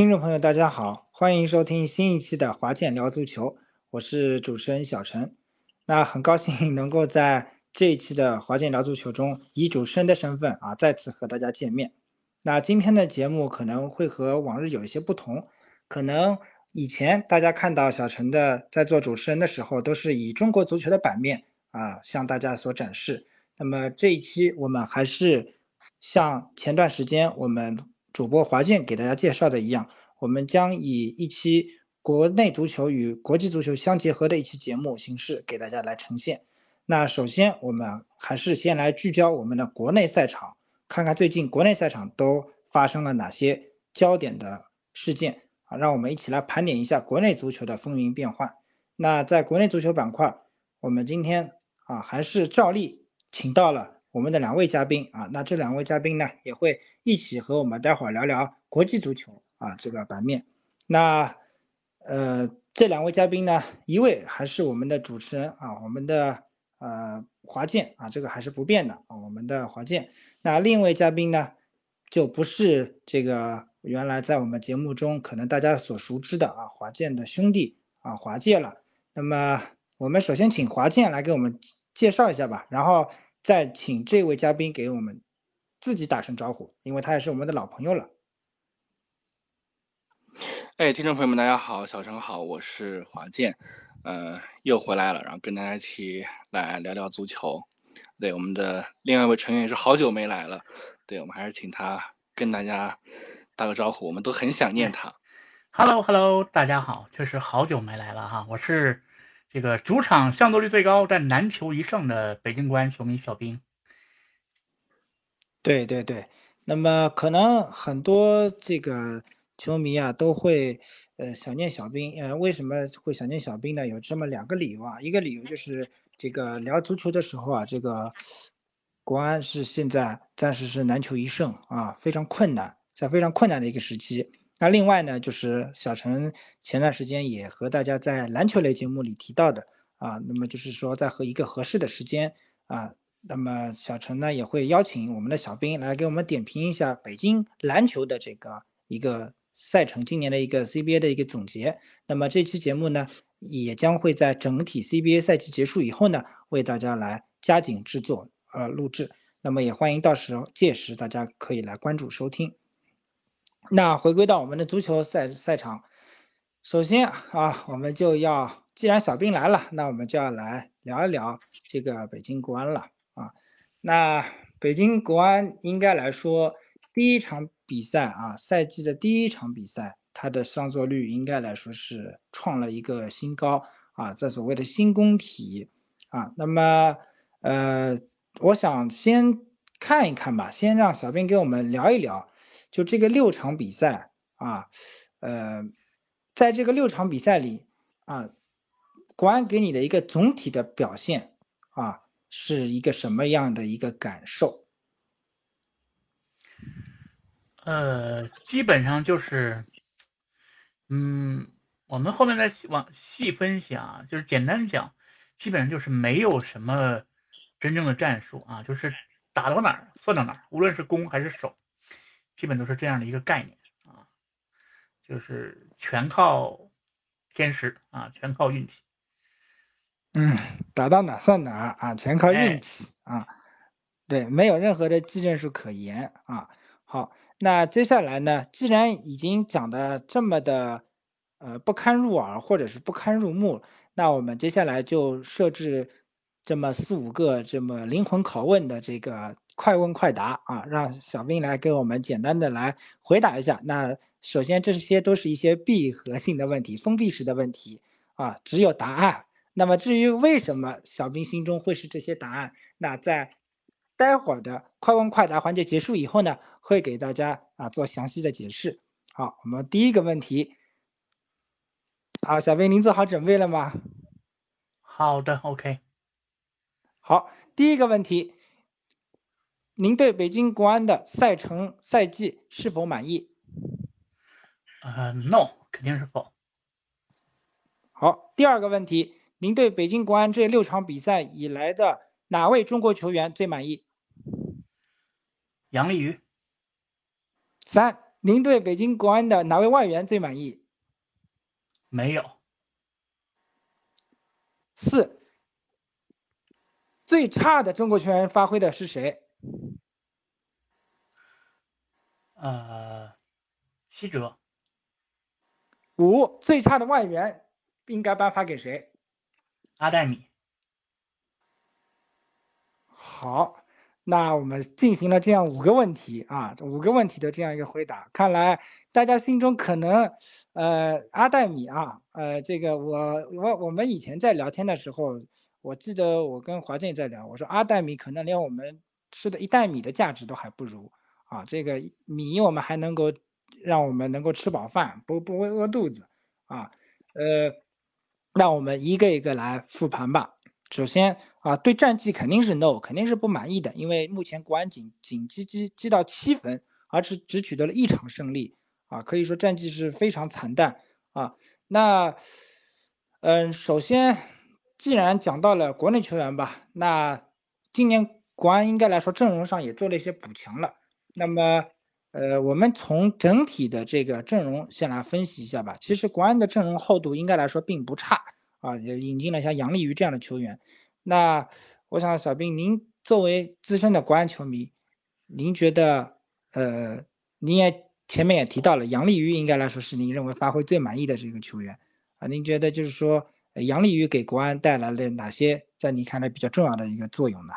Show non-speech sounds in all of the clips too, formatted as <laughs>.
听众朋友，大家好，欢迎收听新一期的华健聊足球，我是主持人小陈。那很高兴能够在这一期的华健聊足球中，以主持人的身份啊，再次和大家见面。那今天的节目可能会和往日有一些不同，可能以前大家看到小陈的在做主持人的时候，都是以中国足球的版面啊向大家所展示。那么这一期我们还是像前段时间我们。主播华健给大家介绍的一样，我们将以一期国内足球与国际足球相结合的一期节目形式给大家来呈现。那首先，我们还是先来聚焦我们的国内赛场，看看最近国内赛场都发生了哪些焦点的事件啊！让我们一起来盘点一下国内足球的风云变幻。那在国内足球板块，我们今天啊还是照例请到了。我们的两位嘉宾啊，那这两位嘉宾呢也会一起和我们待会儿聊聊国际足球啊这个版面。那呃这两位嘉宾呢，一位还是我们的主持人啊，我们的呃华健啊，这个还是不变的啊，我们的华健。那另一位嘉宾呢，就不是这个原来在我们节目中可能大家所熟知的啊华健的兄弟啊华健了。那么我们首先请华健来给我们介绍一下吧，然后。再请这位嘉宾给我们自己打声招呼，因为他也是我们的老朋友了。哎，听众朋友们，大家好，小陈好，我是华健，呃，又回来了，然后跟大家一起来聊聊足球。对，我们的另外一位成员也是好久没来了，对我们还是请他跟大家打个招呼，我们都很想念他。Hello，Hello，大家好，确实好久没来了哈，我是。这个主场上座率最高但难求一胜的北京国安球迷小兵，对对对，那么可能很多这个球迷啊都会呃想念小兵，呃为什么会想念小兵呢？有这么两个理由啊，一个理由就是这个聊足球的时候啊，这个国安是现在暂时是难求一胜啊，非常困难，在非常困难的一个时期。那另外呢，就是小陈前段时间也和大家在篮球类节目里提到的啊，那么就是说在和一个合适的时间啊，那么小陈呢也会邀请我们的小兵来给我们点评一下北京篮球的这个一个赛程，今年的一个 CBA 的一个总结。那么这期节目呢，也将会在整体 CBA 赛季结束以后呢，为大家来加紧制作呃录制。那么也欢迎到时候届时大家可以来关注收听。那回归到我们的足球赛赛场，首先啊，我们就要既然小兵来了，那我们就要来聊一聊这个北京国安了啊。那北京国安应该来说，第一场比赛啊，赛季的第一场比赛，它的上座率应该来说是创了一个新高啊，在所谓的新工体啊。那么呃，我想先看一看吧，先让小兵给我们聊一聊。就这个六场比赛啊，呃，在这个六场比赛里啊，国安给你的一个总体的表现啊，是一个什么样的一个感受？呃，基本上就是，嗯，我们后面再往细分析啊，就是简单讲，基本上就是没有什么真正的战术啊，就是打到哪儿算到哪儿，无论是攻还是守。基本都是这样的一个概念啊，就是全靠天时啊，全靠运气。嗯，打到哪算哪啊，全靠运气啊。对，没有任何的技战术可言啊。好，那接下来呢，既然已经讲的这么的呃不堪入耳或者是不堪入目，那我们接下来就设置这么四五个这么灵魂拷问的这个。快问快答啊，让小兵来给我们简单的来回答一下。那首先这些都是一些闭合性的问题，封闭式的问题啊，只有答案。那么至于为什么小兵心中会是这些答案，那在待会儿的快问快答环节结束以后呢，会给大家啊做详细的解释。好，我们第一个问题，好，小兵您做好准备了吗？好的，OK。好，第一个问题。您对北京国安的赛程赛季是否满意？呃，no，肯定是否。好，第二个问题，您对北京国安这六场比赛以来的哪位中国球员最满意？杨立瑜。三，您对北京国安的哪位外援最满意？没有。四，最差的中国球员发挥的是谁？呃，西哲。五，最差的外援应该颁发给谁？阿黛米。好。那我们进行了这样五个问题啊，五个问题的这样一个回答，看来大家心中可能，呃，阿黛米啊，呃，这个我我我们以前在聊天的时候，我记得我跟华健在聊，我说阿黛米可能连我们吃的一袋米的价值都还不如啊，这个米我们还能够让我们能够吃饱饭，不不会饿肚子啊，呃，那我们一个一个来复盘吧。首先啊，对战绩肯定是 no，肯定是不满意的，因为目前国安仅仅积积积到七分，而是只取得了一场胜利啊，可以说战绩是非常惨淡啊。那嗯，首先既然讲到了国内球员吧，那今年国安应该来说阵容上也做了一些补强了。那么呃，我们从整体的这个阵容先来分析一下吧。其实国安的阵容厚度应该来说并不差。啊，也引进了像杨立瑜这样的球员。那我想，小兵，您作为资深的国安球迷，您觉得，呃，您也前面也提到了，杨立瑜应该来说是您认为发挥最满意的这个球员啊。您觉得就是说，杨立瑜给国安带来了哪些在你看来比较重要的一个作用呢？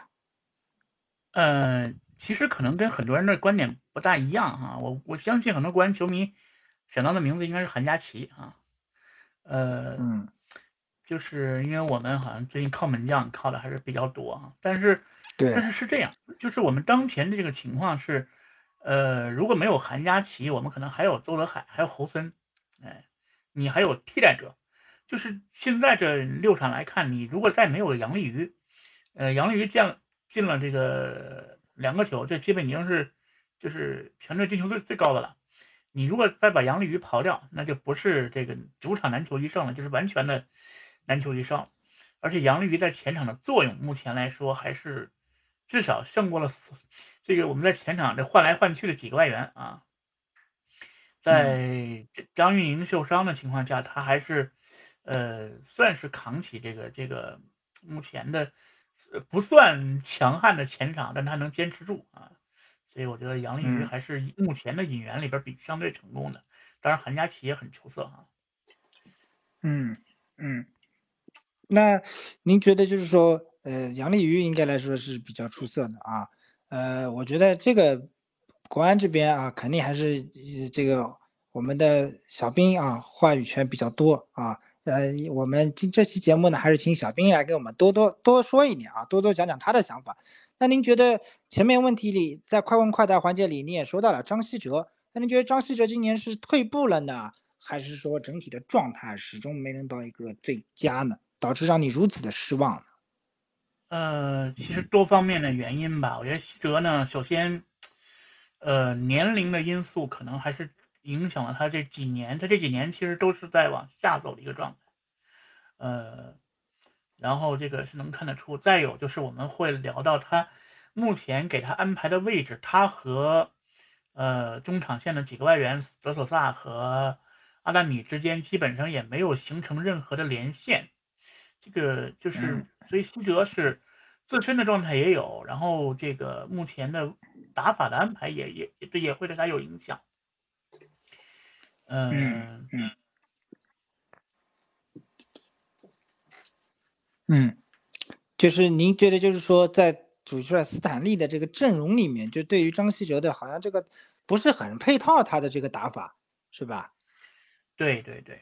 呃，其实可能跟很多人的观点不大一样哈。我我相信很多国安球迷想到的名字应该是韩佳琪啊。呃，嗯。就是因为我们好像最近靠门将靠的还是比较多啊，但是，对，但是是这样，就是我们当前的这个情况是，呃，如果没有韩佳琪，我们可能还有邹德海，还有侯森，哎，你还有替代者，就是现在这六场来看，你如果再没有杨立瑜，呃，杨立瑜进进了这个两个球，这基本已经是就是全队进球最最高的了。你如果再把杨立瑜刨掉，那就不是这个主场难求一胜了，就是完全的。难求一胜，而且杨立瑜在前场的作用，目前来说还是至少胜过了这个我们在前场这换来换去的几个外援啊。在张玉宁受伤的情况下，他还是呃算是扛起这个这个目前的不算强悍的前场，但他能坚持住啊。所以我觉得杨立瑜还是目前的引援里边比相对成功的。当然，韩佳琪也很出色啊。嗯嗯。那您觉得就是说，呃，杨立瑜应该来说是比较出色的啊。呃，我觉得这个国安这边啊，肯定还是这个我们的小兵啊，话语权比较多啊。呃，我们今这期节目呢，还是请小兵来给我们多多多说一点啊，多多讲讲他的想法。那您觉得前面问题里，在快问快答环节里，你也说到了张稀哲，那您觉得张稀哲今年是退步了呢，还是说整体的状态始终没能到一个最佳呢？导致让你如此的失望呢？呃，其实多方面的原因吧。我觉得西哲呢，首先，呃，年龄的因素可能还是影响了他这几年。他这几年其实都是在往下走的一个状态。呃，然后这个是能看得出。再有就是我们会聊到他目前给他安排的位置，他和呃中场线的几个外援德索萨和阿达米之间基本上也没有形成任何的连线。这个就是，所以西哲是自身的状态也有，然后这个目前的打法的安排也也也也会对他有影响。嗯嗯嗯，就是您觉得，就是说，在主帅斯坦利的这个阵容里面，就对于张稀哲的，好像这个不是很配套他的这个打法，是吧？对对对。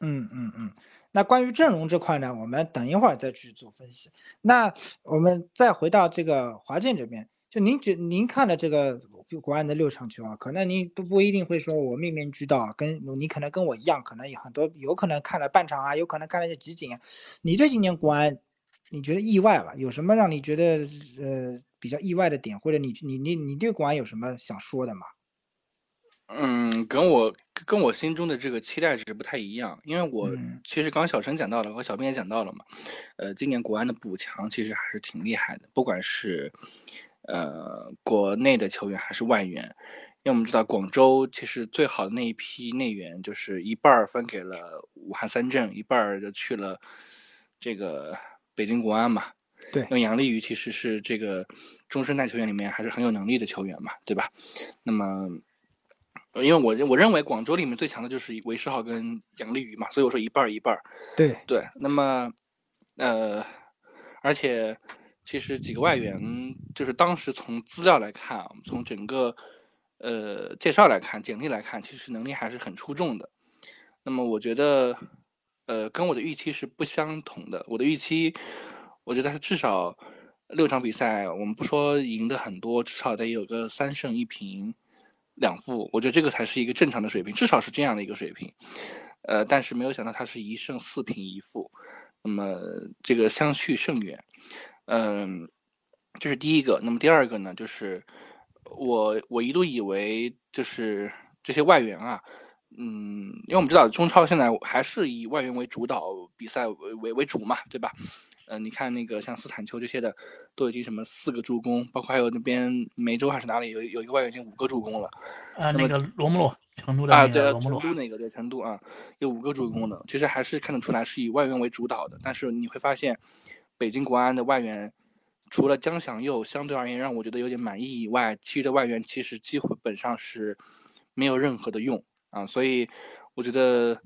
嗯嗯嗯。那关于阵容这块呢，我们等一会儿再去做分析。那我们再回到这个华健这边，就您觉您看了这个国安的六场球啊，可能您不不一定会说我面面俱到，跟你可能跟我一样，可能有很多有可能看了半场啊，有可能看了一些集锦。你对今年国安，你觉得意外吧？有什么让你觉得呃比较意外的点，或者你你你你对国安有什么想说的吗？嗯，跟我跟我心中的这个期待值不太一样，因为我其实刚刚小陈讲到了，和小编也讲到了嘛，呃，今年国安的补强其实还是挺厉害的，不管是呃国内的球员还是外援，因为我们知道广州其实最好的那一批内援，就是一半分给了武汉三镇，一半就去了这个北京国安嘛。对，因为杨立瑜其实是这个中生代球员里面还是很有能力的球员嘛，对吧？那么，因为我我认为广州里面最强的就是韦世豪跟杨立瑜嘛，所以我说一半一半。对对，那么，呃，而且其实几个外援，就是当时从资料来看啊，从整个呃介绍来看，简历来看，其实能力还是很出众的。那么我觉得，呃，跟我的预期是不相同的。我的预期。我觉得他至少六场比赛，我们不说赢的很多，至少得有个三胜一平两负。我觉得这个才是一个正常的水平，至少是这样的一个水平。呃，但是没有想到他是一胜四平一负，那么这个相去甚远。嗯，这是第一个。那么第二个呢，就是我我一度以为就是这些外援啊，嗯，因为我们知道中超现在还是以外援为主导比赛为为为主嘛，对吧？呃，你看那个像斯坦丘这些的，都已经什么四个助攻，包括还有那边梅州还是哪里有有一个外援已经五个助攻了。啊，那个罗姆罗，成都的啊，对，成都那个对成都啊，有五个助攻的，其实还是看得出来是以外援为主导的。但是你会发现，北京国安的外援除了江祥佑相对而言让我觉得有点满意以外，其余的外援其实基本上是没有任何的用啊，所以我觉得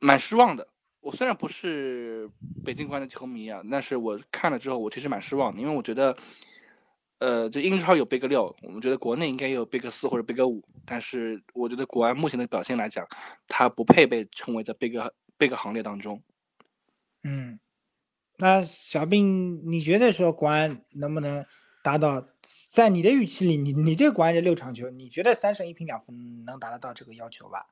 蛮失望的。我虽然不是北京国安的球迷啊，但是我看了之后，我其实蛮失望的，因为我觉得，呃，这英超有贝格六，我们觉得国内应该也有贝格四或者贝格五，但是我觉得国安目前的表现来讲，他不配被称为在贝格贝格行列当中。嗯，那小兵，你觉得说国安能不能达到在你的预期里，你你对国安这六场球，你觉得三胜一平两负能达得到这个要求吧？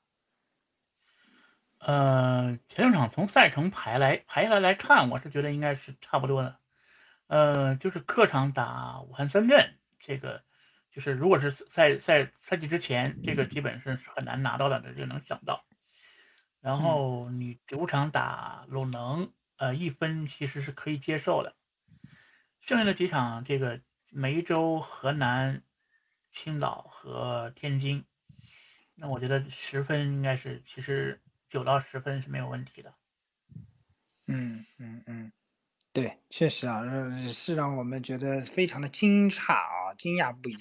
呃，前两场从赛程排来排下来来看，我是觉得应该是差不多的。呃，就是客场打武汉三镇，这个就是如果是赛赛赛季之前，这个基本是很难拿到的，这就能想到。然后你主场打鲁能，呃，一分其实是可以接受的。剩下的几场，这个梅州、河南、青岛和天津，那我觉得十分应该是其实。九到十分是没有问题的。嗯嗯嗯，对，确实啊，是让我们觉得非常的惊诧啊，惊讶不已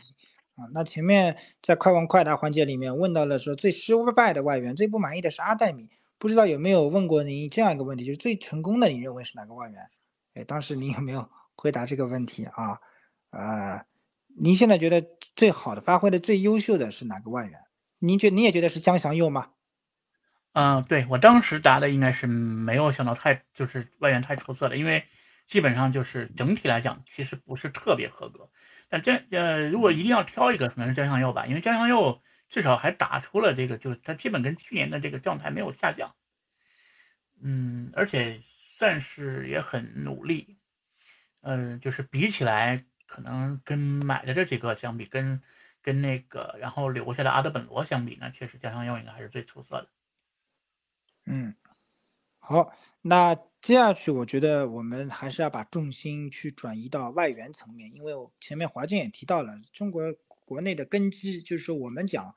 啊。那前面在快问快答环节里面问到了说最失败的外援，最不满意的是阿黛米，不知道有没有问过您这样一个问题，就是最成功的你认为是哪个外援？哎，当时您有没有回答这个问题啊？呃，您现在觉得最好的发挥的最优秀的是哪个外援？您觉你也觉得是江祥佑吗？嗯，对我当时答的应该是没有想到太就是外援太出色了，因为基本上就是整体来讲其实不是特别合格。但江呃，如果一定要挑一个，可能是江祥佑吧，因为江祥佑至少还打出了这个，就是他基本跟去年的这个状态没有下降。嗯，而且算是也很努力。嗯，就是比起来，可能跟买的这几个相比，跟跟那个然后留下的阿德本罗相比呢，确实江祥佑应该还是最出色的。嗯，好，那接下去我觉得我们还是要把重心去转移到外援层面，因为我前面华健也提到了，中国国内的根基就是我们讲，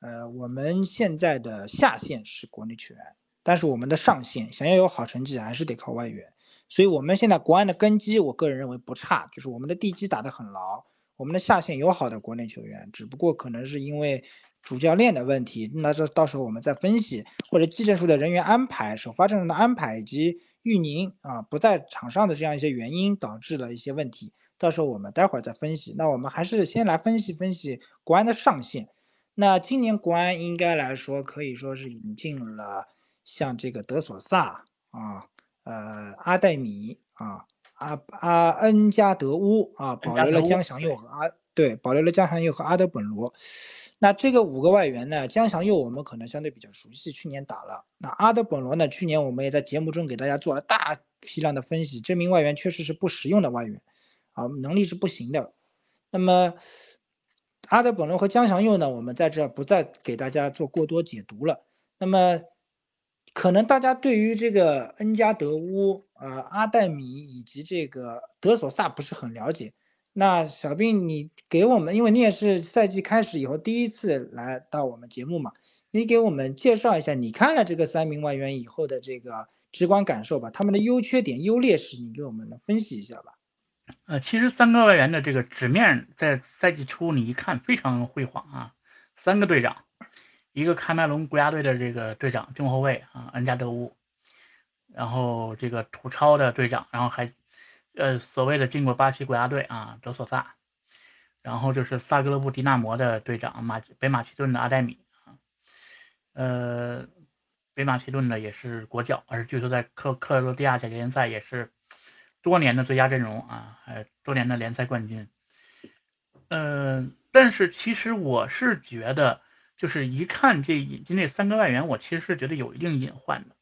呃，我们现在的下限是国内球员，但是我们的上限想要有好成绩还是得靠外援，所以我们现在国安的根基，我个人认为不差，就是我们的地基打得很牢，我们的下线有好的国内球员，只不过可能是因为。主教练的问题，那这到时候我们再分析，或者技战术的人员安排、首发阵容的安排以及玉宁啊不在场上的这样一些原因导致了一些问题，到时候我们待会儿再分析。那我们还是先来分析分析国安的上限。那今年国安应该来说可以说是引进了像这个德索萨啊、呃阿戴米啊、阿阿恩加德乌啊，保留了江祥佑和阿对，保留了江祥佑和阿德本罗。那这个五个外援呢？江祥佑我们可能相对比较熟悉，去年打了。那阿德本罗呢？去年我们也在节目中给大家做了大批量的分析，这名外援确实是不实用的外援，啊，能力是不行的。那么阿德本罗和江祥佑呢？我们在这不再给大家做过多解读了。那么可能大家对于这个恩加德乌、呃阿黛米以及这个德索萨不是很了解。那小兵，你给我们，因为你也是赛季开始以后第一次来到我们节目嘛，你给我们介绍一下你看了这个三名外援以后的这个直观感受吧，他们的优缺点、优劣势，你给我们分析一下吧。呃，其实三个外援的这个纸面在赛季初你一看非常辉煌啊，三个队长，一个喀麦隆国家队的这个队长中后卫啊恩加德乌，然后这个土超的队长，然后还呃所谓的进过巴西国家队啊德索萨，然后就是萨格勒布迪纳摩的队长马北马其顿的阿戴米啊，呃北马其顿的也是国脚，而据说在克克罗地亚甲级联赛也是。多年的最佳阵容啊，还多年的联赛冠军。嗯，但是其实我是觉得，就是一看这引进这三个外援，我其实是觉得有一定隐患的。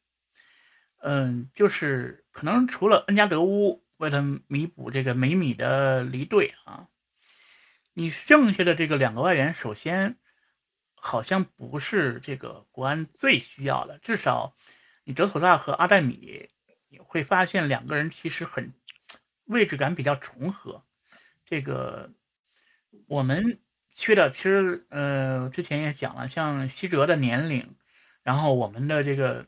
嗯，就是可能除了恩加德乌为了弥补这个梅米的离队啊，你剩下的这个两个外援，首先好像不是这个国安最需要的，至少你德索萨和阿戴米。会发现两个人其实很位置感比较重合。这个我们缺的其实呃之前也讲了，像西哲的年龄，然后我们的这个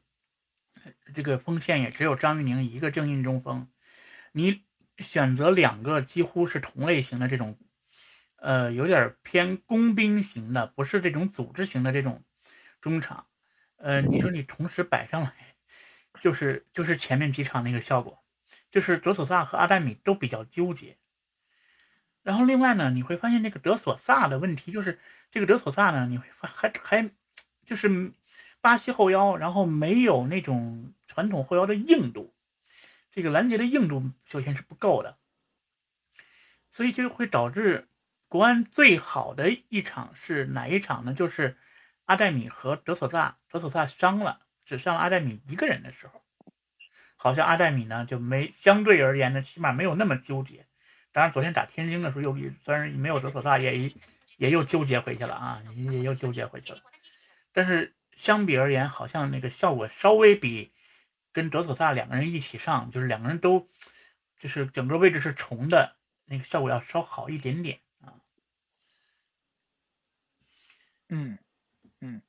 这个锋线也只有张玉宁一个正印中锋，你选择两个几乎是同类型的这种呃有点偏工兵型的，不是这种组织型的这种中场，呃你说你同时摆上来。就是就是前面几场那个效果，就是德索萨和阿黛米都比较纠结。然后另外呢，你会发现那个德索萨的问题就是，这个德索萨呢，你会发还还就是巴西后腰，然后没有那种传统后腰的硬度，这个拦截的硬度首先是不够的，所以就会导致国安最好的一场是哪一场呢？就是阿黛米和德索萨，德索萨伤了。只上阿黛米一个人的时候，好像阿黛米呢就没相对而言呢，起码没有那么纠结。当然，昨天打天津的时候又虽然没有德索萨，也也又纠结回去了啊，也又纠结回去了。但是相比而言，好像那个效果稍微比跟德索萨两个人一起上，就是两个人都就是整个位置是重的那个效果要稍好一点点啊。嗯嗯，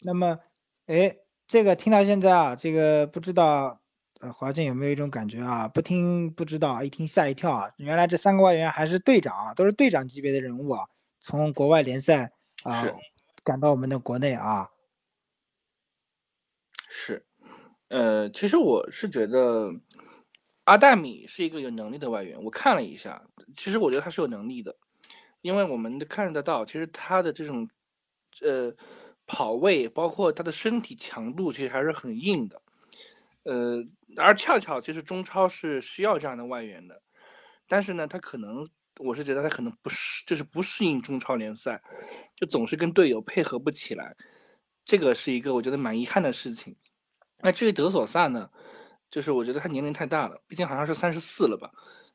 那么哎。这个听到现在啊，这个不知道，呃，华健有没有一种感觉啊？不听不知道，一听吓一跳啊！原来这三个外援还是队长啊，都是队长级别的人物啊，从国外联赛啊赶到我们的国内啊。是，呃，其实我是觉得阿戴米是一个有能力的外援。我看了一下，其实我觉得他是有能力的，因为我们看得到，其实他的这种，呃。跑位包括他的身体强度，其实还是很硬的，呃，而恰巧其实中超是需要这样的外援的，但是呢，他可能我是觉得他可能不适，就是不适应中超联赛，就总是跟队友配合不起来，这个是一个我觉得蛮遗憾的事情。那至于德索萨呢，就是我觉得他年龄太大了，毕竟好像是三十四了吧。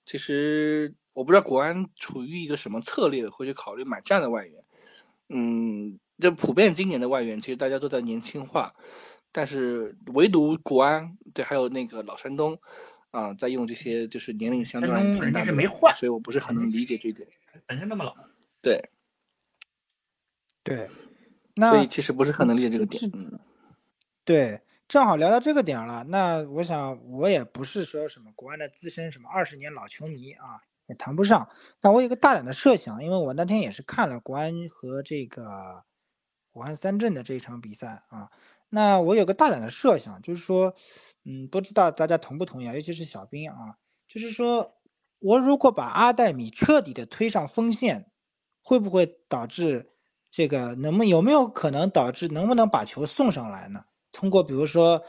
其实我不知道国安处于一个什么策略，会去考虑买这样的外援，嗯。这普遍今年的外援，其实大家都在年轻化，但是唯独国安对，还有那个老山东，啊，在用这些就是年龄相对偏大的，所以我不是很能理解这一点。本身那么老，对，对，所以其实不是很能理解这个点。嗯，对，正好聊到这个点了，那我想我也不是说什么国安的资深什么二十年老球迷啊。也谈不上，但我有个大胆的设想，因为我那天也是看了国安和这个武汉三镇的这一场比赛啊。那我有个大胆的设想，就是说，嗯，不知道大家同不同意啊？尤其是小兵啊，就是说我如果把阿黛米彻底的推上锋线，会不会导致这个能不有没有可能导致能不能把球送上来呢？通过比如说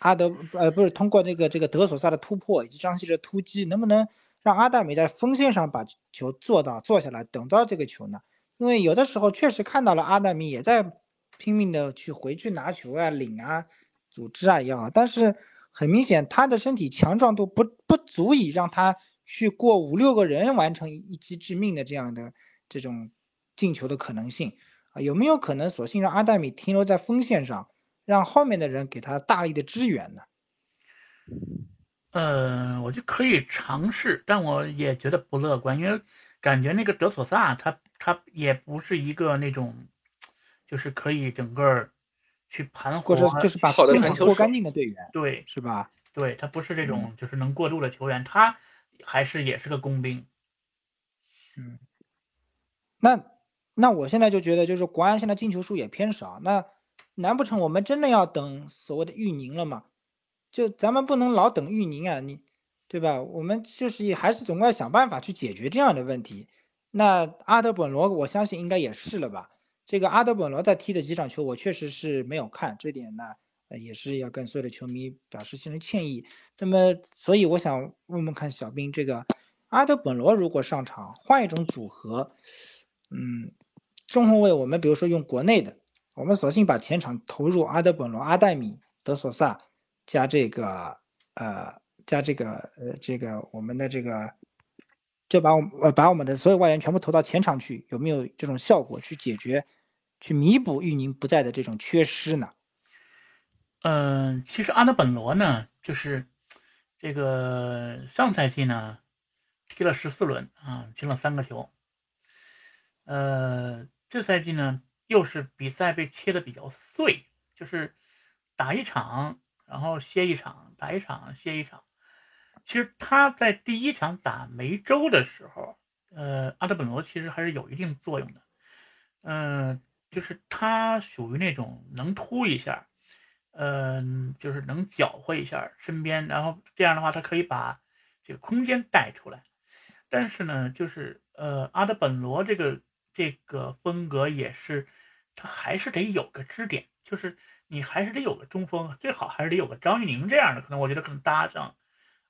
阿德呃不是通过那个这个德索萨的突破以及张稀哲突击，能不能？让阿黛米在锋线上把球做到坐下来等到这个球呢？因为有的时候确实看到了阿黛米也在拼命的去回去拿球啊、领啊、组织啊也好，但是很明显他的身体强壮度不不足以让他去过五六个人完成一击致命的这样的这种进球的可能性啊？有没有可能索性让阿黛米停留在锋线上，让后面的人给他大力的支援呢？呃，我就可以尝试，但我也觉得不乐观，因为感觉那个德索萨他他也不是一个那种，就是可以整个去盘活，就是把好的传球过干净的队员，对，是吧？对他不是这种就是能过渡的球员，他还是也是个工兵。嗯，那那我现在就觉得，就是国安现在进球数也偏少，那难不成我们真的要等所谓的玉宁了吗？就咱们不能老等玉宁啊，你对吧？我们就是还是总要想办法去解决这样的问题。那阿德本罗，我相信应该也是了吧？这个阿德本罗在踢的几场球，我确实是没有看，这点呢，也是要跟所有的球迷表示心生歉意。那么，所以我想问问看小兵，这个阿德本罗如果上场，换一种组合，嗯，中后卫我们比如说用国内的，我们索性把前场投入阿德本罗、阿戴米、德索萨。加这个呃，加这个呃，这个我们的这个，就把我呃把我们的所有外援全部投到前场去，有没有这种效果去解决、去弥补玉宁不在的这种缺失呢？嗯，其实阿德本罗呢，就是这个上赛季呢踢了十四轮啊，进了三个球。呃，这赛季呢又是比赛被切的比较碎，就是打一场。然后歇一场，打一场，歇一场。其实他在第一场打梅州的时候，呃，阿德本罗其实还是有一定作用的。嗯，就是他属于那种能突一下，嗯，就是能搅和一下身边，然后这样的话，他可以把这个空间带出来。但是呢，就是呃，阿德本罗这个这个风格也是，他还是得有个支点，就是。你还是得有个中锋，最好还是得有个张玉宁这样的，可能我觉得可能搭上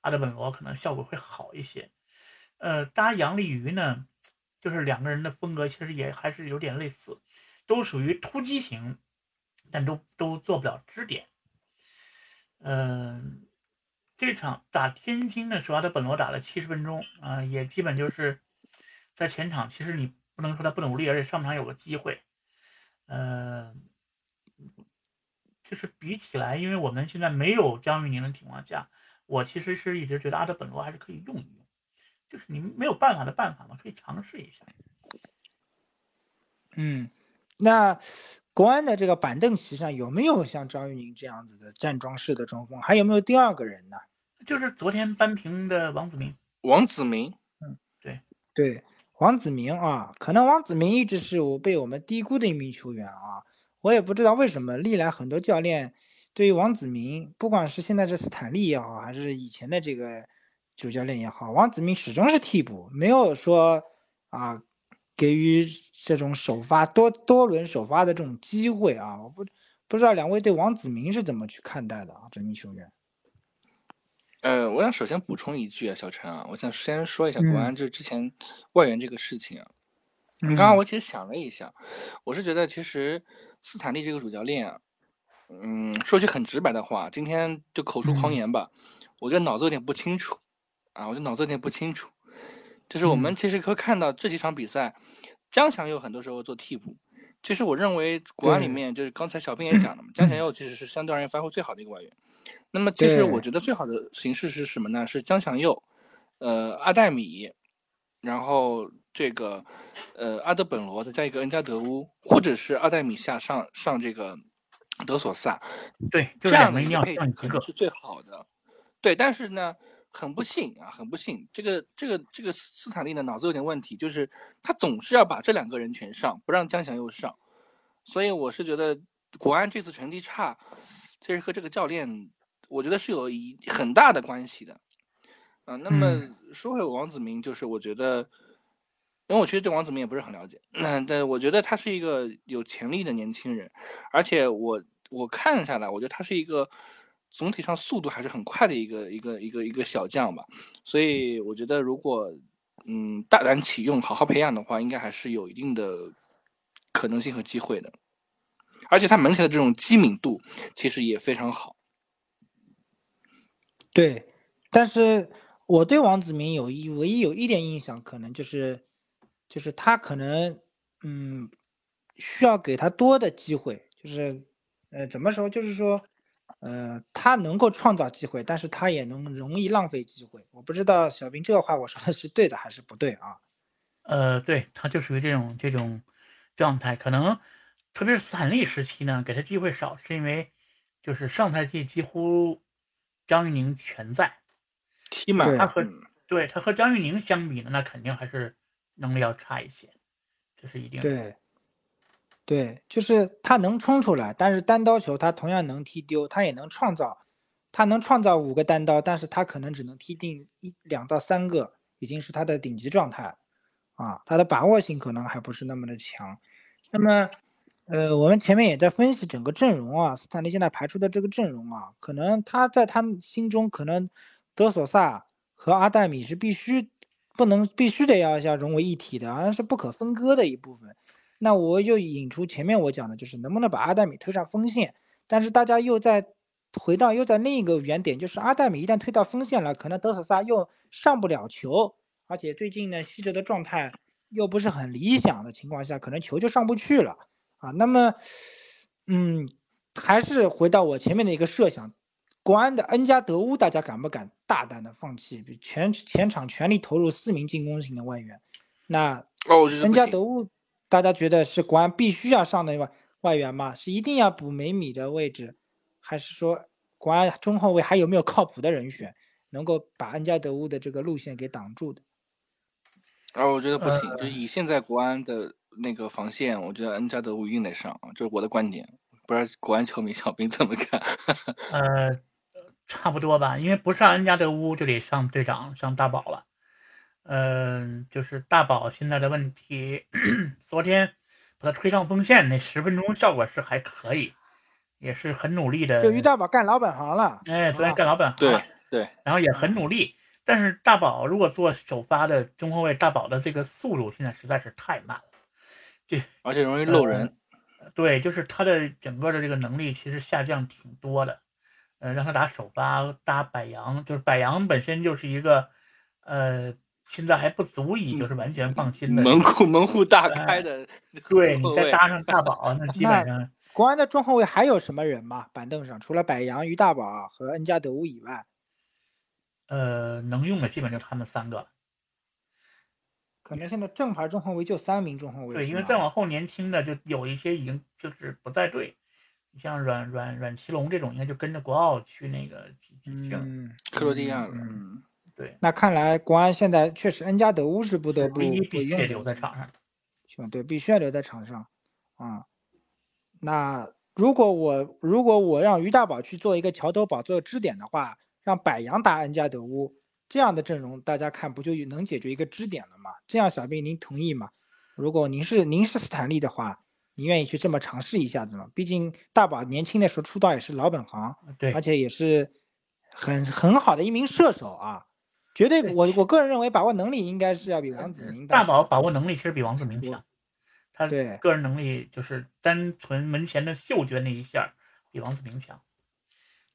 阿德本罗可能效果会好一些。呃，搭杨立瑜呢，就是两个人的风格其实也还是有点类似，都属于突击型，但都都做不了支点。嗯，这场打天津的时候，阿德本罗打了七十分钟啊，也基本就是在前场，其实你不能说他不努力，而且上场有个机会，嗯。就是比起来，因为我们现在没有张玉宁的情况下，我其实是一直觉得阿德本罗还是可以用一用。就是你没有办法的办法嘛，可以尝试一下。嗯，那国安的这个板凳席上有没有像张玉宁这样子的站桩式的中锋？还有没有第二个人呢？就是昨天扳平的王子明。王子明，嗯，对对，王子明啊，可能王子明一直是我被我们低估的一名球员啊。我也不知道为什么，历来很多教练对于王子明，不管是现在是斯坦利也好，还是以前的这个主教练也好，王子明始终是替补，没有说啊给予这种首发多多轮首发的这种机会啊。我不不知道两位对王子明是怎么去看待的啊？这名球员。呃，我想首先补充一句啊，小陈啊，我想先说一下国安这之前外援这个事情啊。刚刚我其实想了一下，我是觉得其实。斯坦利这个主教练啊，嗯，说句很直白的话，今天就口出狂言吧。我觉得脑子有点不清楚啊，我觉得脑子有点不清楚。就是我们其实可以看到这几场比赛，江翔佑很多时候做替补。其实我认为国安里面，就是刚才小兵也讲了嘛，江翔佑其实是相对而言发挥最好的一个外援。那么其实我觉得最好的形式是什么呢？是江翔佑，呃，阿戴米，然后。这个，呃，阿德本罗再加一个恩加德乌，或者是阿戴米夏上上这个德索萨，对，这样的配置可能是最好的。对，但是呢，很不幸啊，很不幸，这个这个这个斯坦利的脑子有点问题，就是他总是要把这两个人全上，不让江翔佑上。所以我是觉得国安这次成绩差，其实和这个教练，我觉得是有一很大的关系的。啊，那么说回王子明，就是我觉得。因为我其实对王子明也不是很了解，那但我觉得他是一个有潜力的年轻人，而且我我看下来，我觉得他是一个总体上速度还是很快的一个一个一个一个小将吧，所以我觉得如果嗯大胆启用，好好培养的话，应该还是有一定的可能性和机会的，而且他门前的这种机敏度其实也非常好。对，但是我对王子明有一唯一有一点印象，可能就是。就是他可能，嗯，需要给他多的机会。就是，呃，怎么说？就是说，呃，他能够创造机会，但是他也能容易浪费机会。我不知道小兵这个话我说的是对的还是不对啊？呃，对他就属于这种这种状态，可能特别是斯坦利时期呢，给他机会少，是因为就是上赛季几乎张玉宁全在，踢满他和对他和张玉宁相比呢，那肯定还是能力要差一些，这是一定的。对。对，就是他能冲出来，但是单刀球他同样能踢丢，他也能创造，他能创造五个单刀，但是他可能只能踢进一两到三个，已经是他的顶级状态，啊，他的把握性可能还不是那么的强。那么，呃，我们前面也在分析整个阵容啊，斯坦利现在排出的这个阵容啊，可能他在他心中可能德索萨和阿戴米是必须不能必须得要要融为一体的，好像是不可分割的一部分。那我就引出前面我讲的，就是能不能把阿黛米推上锋线，但是大家又在回到又在另一个原点，就是阿黛米一旦推到锋线了，可能德索萨又上不了球，而且最近呢西哲的状态又不是很理想的情况下，可能球就上不去了啊。那么，嗯，还是回到我前面的一个设想，国安的恩加德乌，大家敢不敢大胆的放弃，全前场全力投入四名进攻型的外援？那哦，恩加德乌。大家觉得是国安必须要上的外外援吗？是一定要补梅米的位置，还是说国安中后卫还有没有靠谱的人选，能够把恩加德乌的这个路线给挡住的？啊，我觉得不行，就以现在国安的那个防线，我觉得恩加德乌一定得上啊，这是我的观点，不知道国安球迷小兵怎么看？<laughs> 呃，差不多吧，因为不上恩加德乌就得上队长上大宝了。嗯，就是大宝现在的问题，<clears throat> 昨天把他推上锋线那十分钟效果是还可以，也是很努力的。就于大宝干老本行了，哎，昨天干老本行，对对，然后也很努力。但是大宝如果做首发的中后卫，大宝的这个速度现在实在是太慢了，这而且容易漏人。对，就是他的整个的这个能力其实下降挺多的。呃，让他打首发打百杨，就是百杨本身就是一个呃。现在还不足以就是完全放心的门户门户大开的，对你再搭上大宝，那基本上国安的中后卫还有什么人吗？板凳上除了百杨、于大宝和恩加德乌以外，呃，能用的基本就他们三个。可能现在正牌中后卫就三名中后卫。对，因为再往后年轻的就有一些已经就是不在队，你像阮阮阮奇隆这种，应该就跟着国奥去那个嗯克罗地亚了。嗯。对，那看来国安现在确实恩加德乌是不得不不用留在场上，对，必须要留在场上啊。那如果我如果我让于大宝去做一个桥头堡做支点的话，让柏杨打恩加德乌这样的阵容，大家看不就能解决一个支点了吗？这样小兵您同意吗？如果您是您是斯坦利的话，您愿意去这么尝试一下子吗？毕竟大宝年轻的时候出道也是老本行，对，而且也是很很好的一名射手啊。绝对，我我个人认为把握能力应该是要比王子明大宝把握能力其实比王子明强，他对个人能力就是单纯门前的嗅觉那一下比王子明强。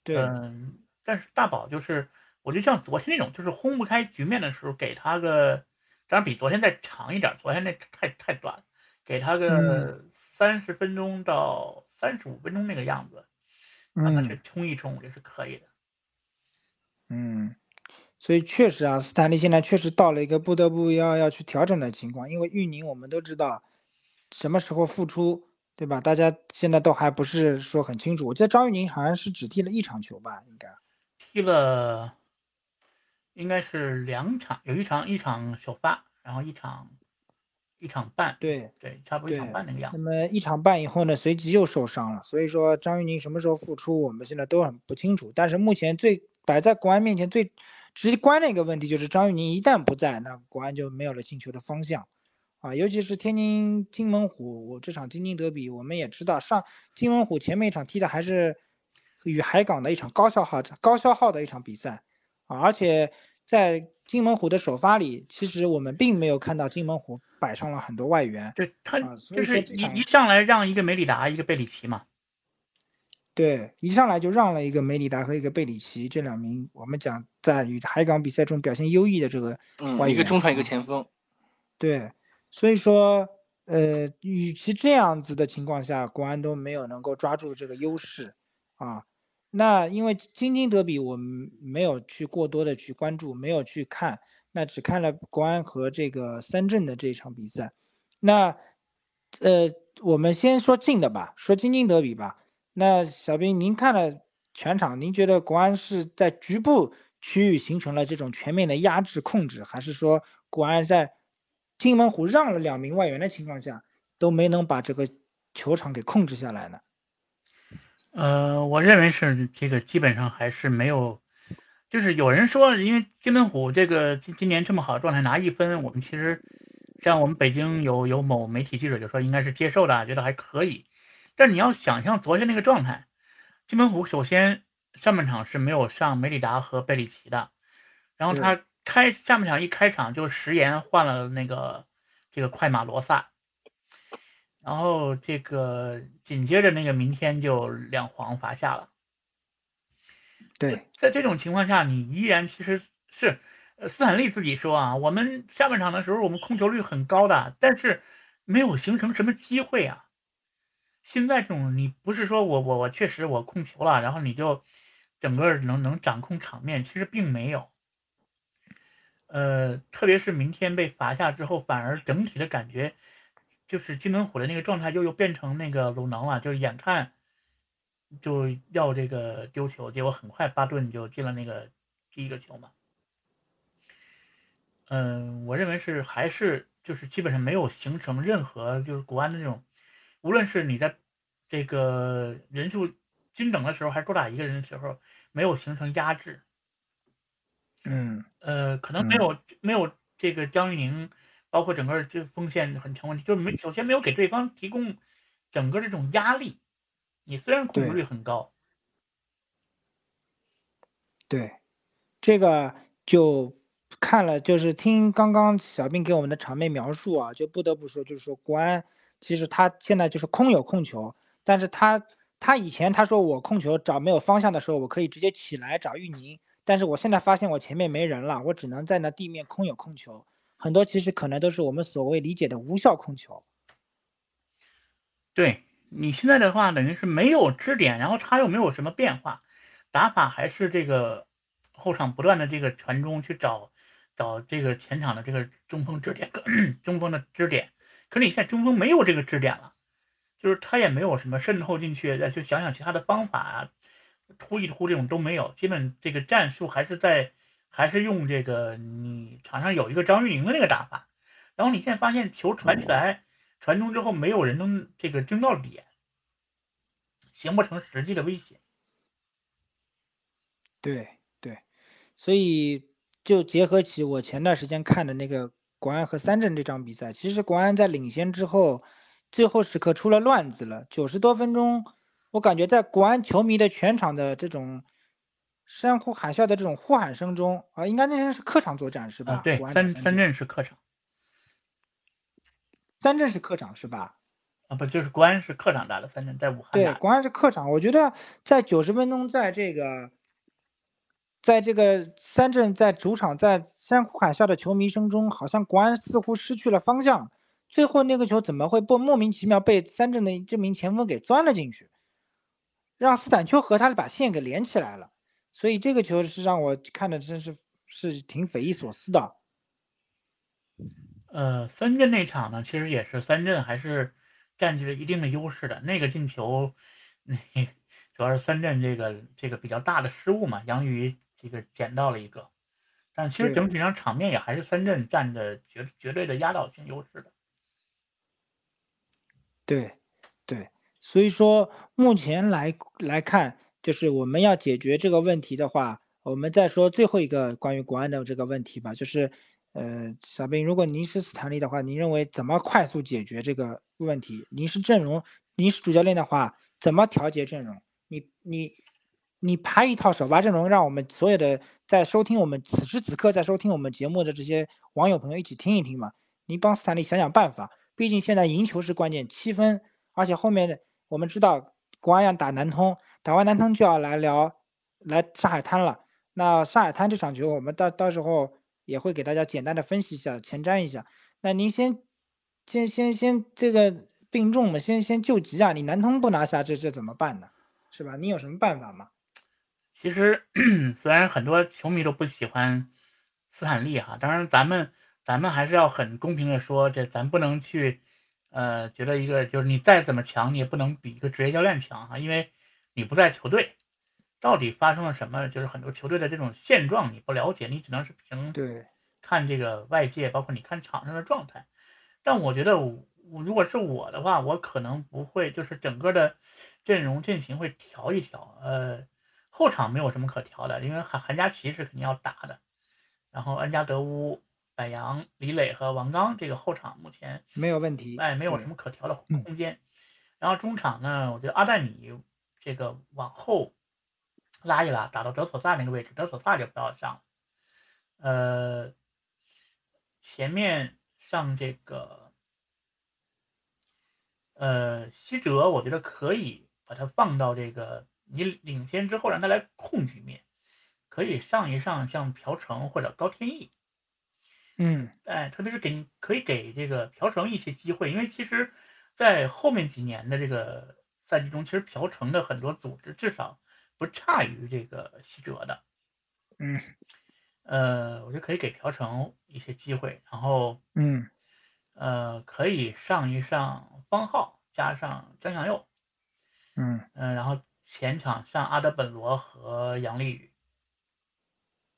对，嗯，但是大宝就是，我就像昨天那种，就是轰不开局面的时候，给他个，当然比昨天再长一点，昨天那太太短了，给他个三十分钟到三十五分钟那个样子，让他去冲一冲，也是可以的。嗯。所以确实啊，斯坦利现在确实到了一个不得不要要去调整的情况，因为玉宁我们都知道什么时候复出，对吧？大家现在都还不是说很清楚。我记得张玉宁好像是只踢了一场球吧，应该踢了，应该是两场，有一场一场首发，然后一场一场半，对对，差不多一场半那个样。那么一场半以后呢，随即又受伤了，所以说张玉宁什么时候复出，我们现在都很不清楚。但是目前最摆在国安面前最。直观的一个问题就是张玉宁一旦不在，那国安就没有了进球的方向，啊，尤其是天津金门虎这场天津德比，我们也知道上金门虎前面一场踢的还是与海港的一场高消耗高消耗的一场比赛，啊，而且在金门虎的首发里，其实我们并没有看到金门虎摆上了很多外援，对他就是一一上来让一个梅里达一个贝里奇嘛。对，一上来就让了一个梅里达和一个贝里奇这两名，我们讲在与海港比赛中表现优异的这个，嗯，一个中场一个前锋。对，所以说，呃，与其这样子的情况下，国安都没有能够抓住这个优势，啊，那因为京津德比我们没有去过多的去关注，没有去看，那只看了国安和这个三镇的这场比赛。那呃，我们先说近的吧，说京津德比吧。那小兵，您看了全场，您觉得国安是在局部区域形成了这种全面的压制控制，还是说国安在金门湖让了两名外援的情况下都没能把这个球场给控制下来呢？呃，我认为是这个基本上还是没有，就是有人说，因为金门虎这个今今年这么好的状态拿一分，我们其实像我们北京有有某媒体记者就说应该是接受的，觉得还可以。但你要想象昨天那个状态，金门虎首先上半场是没有上梅里达和贝里奇的，然后他开下半场一开场就食言换了那个这个快马罗萨。然后这个紧接着那个明天就两黄罚下了。对，在这种情况下，你依然其实是，呃，斯坦利自己说啊，我们下半场的时候我们控球率很高的，但是没有形成什么机会啊。现在这种你不是说我我我确实我控球了，然后你就整个能能掌控场面，其实并没有。呃，特别是明天被罚下之后，反而整体的感觉。就是金门虎的那个状态，就又变成那个鲁能了，就是眼看就要这个丢球，结果很快巴顿就进了那个第一个球嘛。嗯，我认为是还是就是基本上没有形成任何就是国安的那种，无论是你在这个人数均等的时候，还是多打一个人的时候，没有形成压制。嗯，呃，可能没有没有这个张玉宁。包括整个这锋线很强问题，就是没首先没有给对方提供整个这种压力。你虽然控制率很高，对，这个就看了，就是听刚刚小兵给我们的场面描述啊，就不得不说，就是说国安其实他现在就是空有控球，但是他他以前他说我控球找没有方向的时候，我可以直接起来找玉宁，但是我现在发现我前面没人了，我只能在那地面空有控球。很多其实可能都是我们所谓理解的无效控球。对你现在的话，等于是没有支点，然后他又没有什么变化，打法还是这个后场不断的这个传中去找找这个前场的这个中锋支点，<clears throat> 中锋的支点。可是你现在中锋没有这个支点了，就是他也没有什么渗透进去，再去想想其他的方法啊，突一突这种都没有，基本这个战术还是在。还是用这个，你场上有一个张玉宁的那个打法，然后你现在发现球传起来，传中之后没有人能这个争到点，形不成实际的威胁。对对，所以就结合起我前段时间看的那个国安和三镇这场比赛，其实国安在领先之后，最后时刻出了乱子了。九十多分钟，我感觉在国安球迷的全场的这种。山呼海啸的这种呼喊声中啊，应该那天是客场作战是吧？对，三三镇是客场，三镇是客场是吧？啊，不就是国安是客场打的，三镇在武汉对，国安是客场。我觉得在九十分钟，在这个，在这个三镇在主场在山呼海啸的球迷声中，好像国安似乎失去了方向。最后那个球怎么会不莫名其妙被三镇的这名前锋给钻了进去，让斯坦丘和他把线给连起来了。所以这个球是让我看的真是是挺匪夷所思的。呃，三镇那场呢，其实也是三镇还是占据了一定的优势的。那个进球，那主要是三镇这个这个比较大的失误嘛，杨宇这个捡到了一个，但其实整体上场面也还是三镇占着绝绝对的压倒性优势的。对，对，所以说目前来来看。就是我们要解决这个问题的话，我们再说最后一个关于国安的这个问题吧。就是，呃，小兵，如果您是斯坦利的话，您认为怎么快速解决这个问题？您是阵容，您是主教练的话，怎么调节阵容？你你你排一套首发阵容，让我们所有的在收听我们此时此刻在收听我们节目的这些网友朋友一起听一听嘛。您帮斯坦利想想办法，毕竟现在赢球是关键，七分，而且后面的我们知道国安要打南通。打完南通就要来聊，来上海滩了。那上海滩这场球，我们到到时候也会给大家简单的分析一下，前瞻一下。那您先，先先先这个病重嘛，先先救急啊！你南通不拿下，这这怎么办呢？是吧？你有什么办法吗？其实 <clears throat> 虽然很多球迷都不喜欢斯坦利哈，当然咱们咱们还是要很公平的说，这咱不能去呃觉得一个就是你再怎么强，你也不能比一个职业教练强哈，因为你不在球队，到底发生了什么，就是很多球队的这种现状你不了解，你只能是凭对看这个外界，包括你看场上的状态。但我觉得我如果是我的话，我可能不会就是整个的阵容阵型会调一调，呃。后场没有什么可调的，因为韩韩佳琪是肯定要打的，然后安加德乌、柏杨、李磊和王刚这个后场目前没有问题，哎，没有什么可调的空间。然后中场呢，我觉得阿戴米这个往后拉一拉，打到德索萨那个位置，德索萨就不要上了。呃，前面上这个呃西哲，我觉得可以把它放到这个。你领先之后让他来控局面，可以上一上像朴成或者高天意，嗯，哎，特别是给可以给这个朴成一些机会，因为其实，在后面几年的这个赛季中，其实朴成的很多组织至少不差于这个西哲的，嗯，呃，我觉得可以给朴成一些机会，然后，嗯，呃，可以上一上方浩加上姜向佑，嗯嗯，然后。前场上阿德本罗和杨丽宇，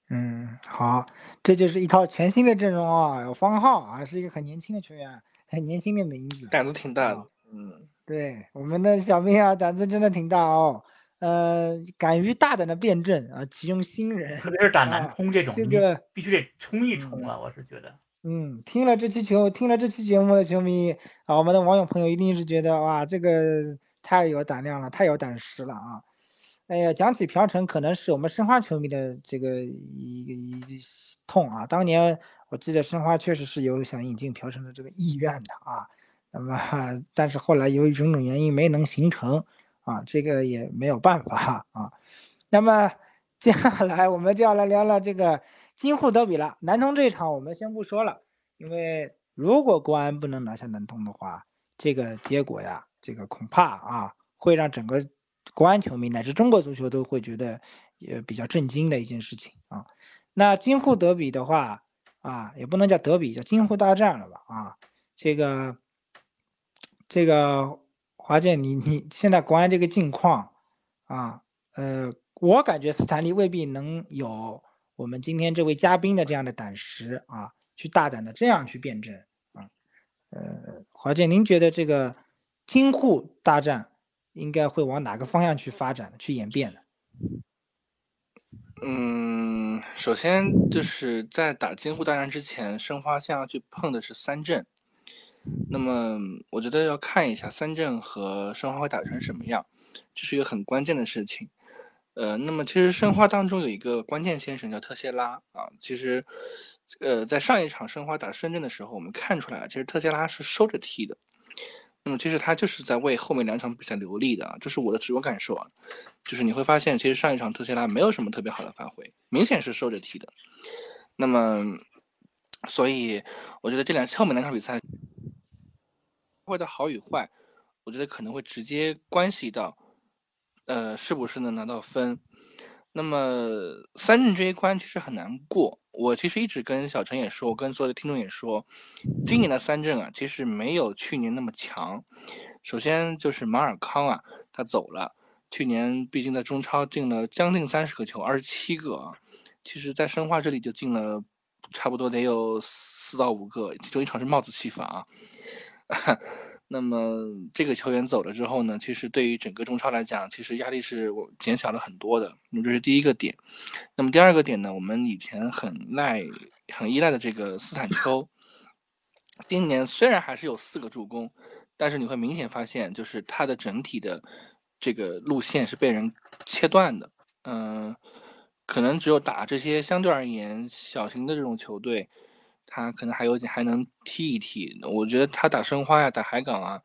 嗯，好，这就是一套全新的阵容啊！有方浩啊，是一个很年轻的球员，很年轻的名字，胆子挺大的。嗯，对，我们的小兵啊，胆子真的挺大哦。呃，敢于大胆的辩证啊，启用新人，特别是打南冲这种，这个必须得冲一冲了。我是觉得，嗯，听了这期球，听了这期节目的球迷啊，我们的网友朋友一定是觉得哇，这个。太有胆量了，太有胆识了啊！哎呀，讲起朴成，可能是我们申花球迷的这个一个一痛啊。当年我记得申花确实是有想引进朴成的这个意愿的啊。那么，但是后来由于种种原因没能形成啊，这个也没有办法啊。那么接下来我们就要来聊聊这个京沪德比了。南通这场我们先不说了，因为如果国安不能拿下南通的话，这个结果呀。这个恐怕啊，会让整个国安球迷乃至中国足球都会觉得也比较震惊的一件事情啊。那京沪德比的话啊，也不能叫德比，叫京沪大战了吧啊？这个这个华健，你你现在国安这个境况啊，呃，我感觉斯坦利未必能有我们今天这位嘉宾的这样的胆识啊，去大胆的这样去辩证啊。呃，华健，您觉得这个？京沪大战应该会往哪个方向去发展、去演变呢？嗯，首先就是在打京沪大战之前，申花先要去碰的是三镇。那么，我觉得要看一下三镇和申花会打成什么样，这是一个很关键的事情。呃，那么其实申花当中有一个关键先生叫特谢拉啊。其实，呃，在上一场申花打深圳的时候，我们看出来了，其实特谢拉是收着踢的。那么其实他就是在为后面两场比赛留力的啊，这是我的直观感受啊。就是你会发现，其实上一场特谢拉没有什么特别好的发挥，明显是收着踢的。那么，所以我觉得这两后面两场比赛，会的好与坏，我觉得可能会直接关系到，呃，是不是能拿到分。那么三镇这一关其实很难过。我其实一直跟小陈也说，我跟所有的听众也说，今年的三镇啊，其实没有去年那么强。首先就是马尔康啊，他走了。去年毕竟在中超进了将近三十个球，二十七个啊。其实，在申花这里就进了差不多得有四到五个，其中一场是帽子戏法啊。<laughs> 那么这个球员走了之后呢，其实对于整个中超来讲，其实压力是我减小了很多的。那么这是第一个点。那么第二个点呢，我们以前很赖、很依赖的这个斯坦丘，今年虽然还是有四个助攻，但是你会明显发现，就是他的整体的这个路线是被人切断的。嗯，可能只有打这些相对而言小型的这种球队。他可能还有点还能踢一踢，我觉得他打申花呀、打海港啊，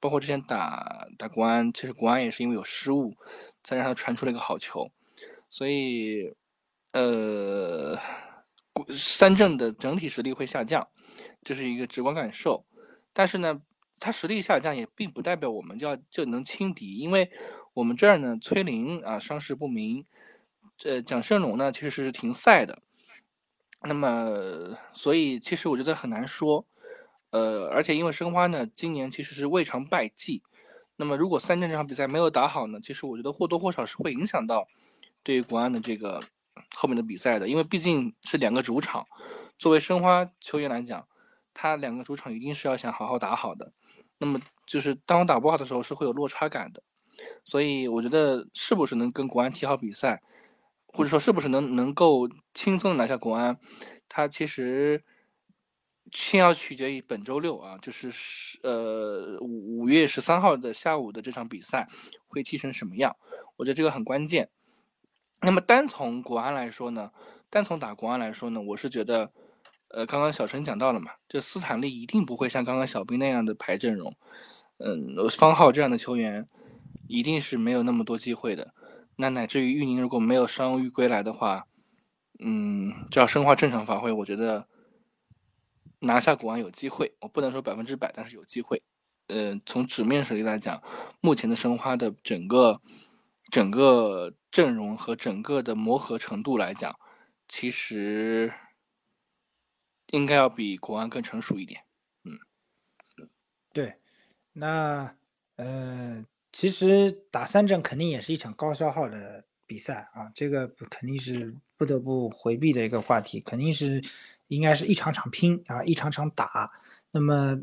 包括之前打打国安，其实国安也是因为有失误，才让他传出了一个好球。所以，呃，三镇的整体实力会下降，这是一个直观感受。但是呢，他实力下降也并不代表我们就要就能轻敌，因为我们这儿呢，崔林啊伤势不明，呃蒋胜龙呢其实是停赛的。那么，所以其实我觉得很难说。呃，而且因为申花呢今年其实是未尝败绩，那么如果三镇这场比赛没有打好呢，其实我觉得或多或少是会影响到对于国安的这个后面的比赛的，因为毕竟是两个主场，作为申花球员来讲，他两个主场一定是要想好好打好的。那么就是当我打不好的时候是会有落差感的，所以我觉得是不是能跟国安踢好比赛，或者说是不是能能够轻松拿下国安，他其实。先要取决于本周六啊，就是呃五五月十三号的下午的这场比赛会踢成什么样？我觉得这个很关键。那么单从国安来说呢，单从打国安来说呢，我是觉得，呃，刚刚小陈讲到了嘛，就斯坦利一定不会像刚刚小兵那样的排阵容，嗯，方浩这样的球员一定是没有那么多机会的。那乃至于玉宁如果没有伤愈归来的话，嗯，只要申花正常发挥，我觉得。拿下国安有机会，我不能说百分之百，但是有机会。呃，从纸面实力来讲，目前的申花的整个整个阵容和整个的磨合程度来讲，其实应该要比国安更成熟一点。嗯，对。那呃，其实打三阵肯定也是一场高消耗的比赛啊，这个肯定是不得不回避的一个话题，肯定是。应该是一场场拼啊，一场场打。那么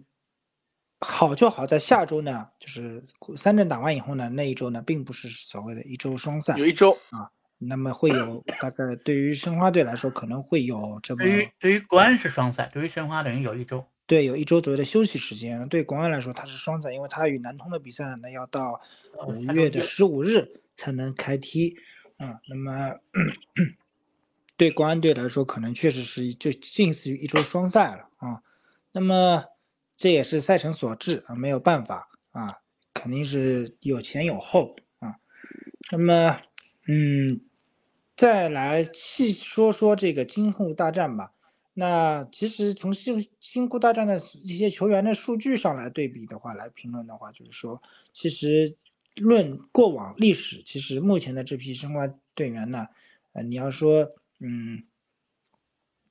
好就好在下周呢，就是三阵打完以后呢，那一周呢，并不是所谓的一周双赛，有一周啊。那么会有大概对于申花队来说，可能会有这么对于对于国安是双赛，对于申花等于有一周，对，有一周左右的休息时间。对国安来说，它是双赛，因为它与南通的比赛呢，要到五月的十五日才能开踢啊。那么。<clears throat> 对国安队来说，可能确实是就近似于一周双赛了啊。那么这也是赛程所致啊，没有办法啊，肯定是有前有后啊。那么，嗯，再来细说说这个今后大战吧。那其实从新新沪大战的一些球员的数据上来对比的话，来评论的话，就是说，其实论过往历史，其实目前的这批申花队员呢，呃，你要说。嗯，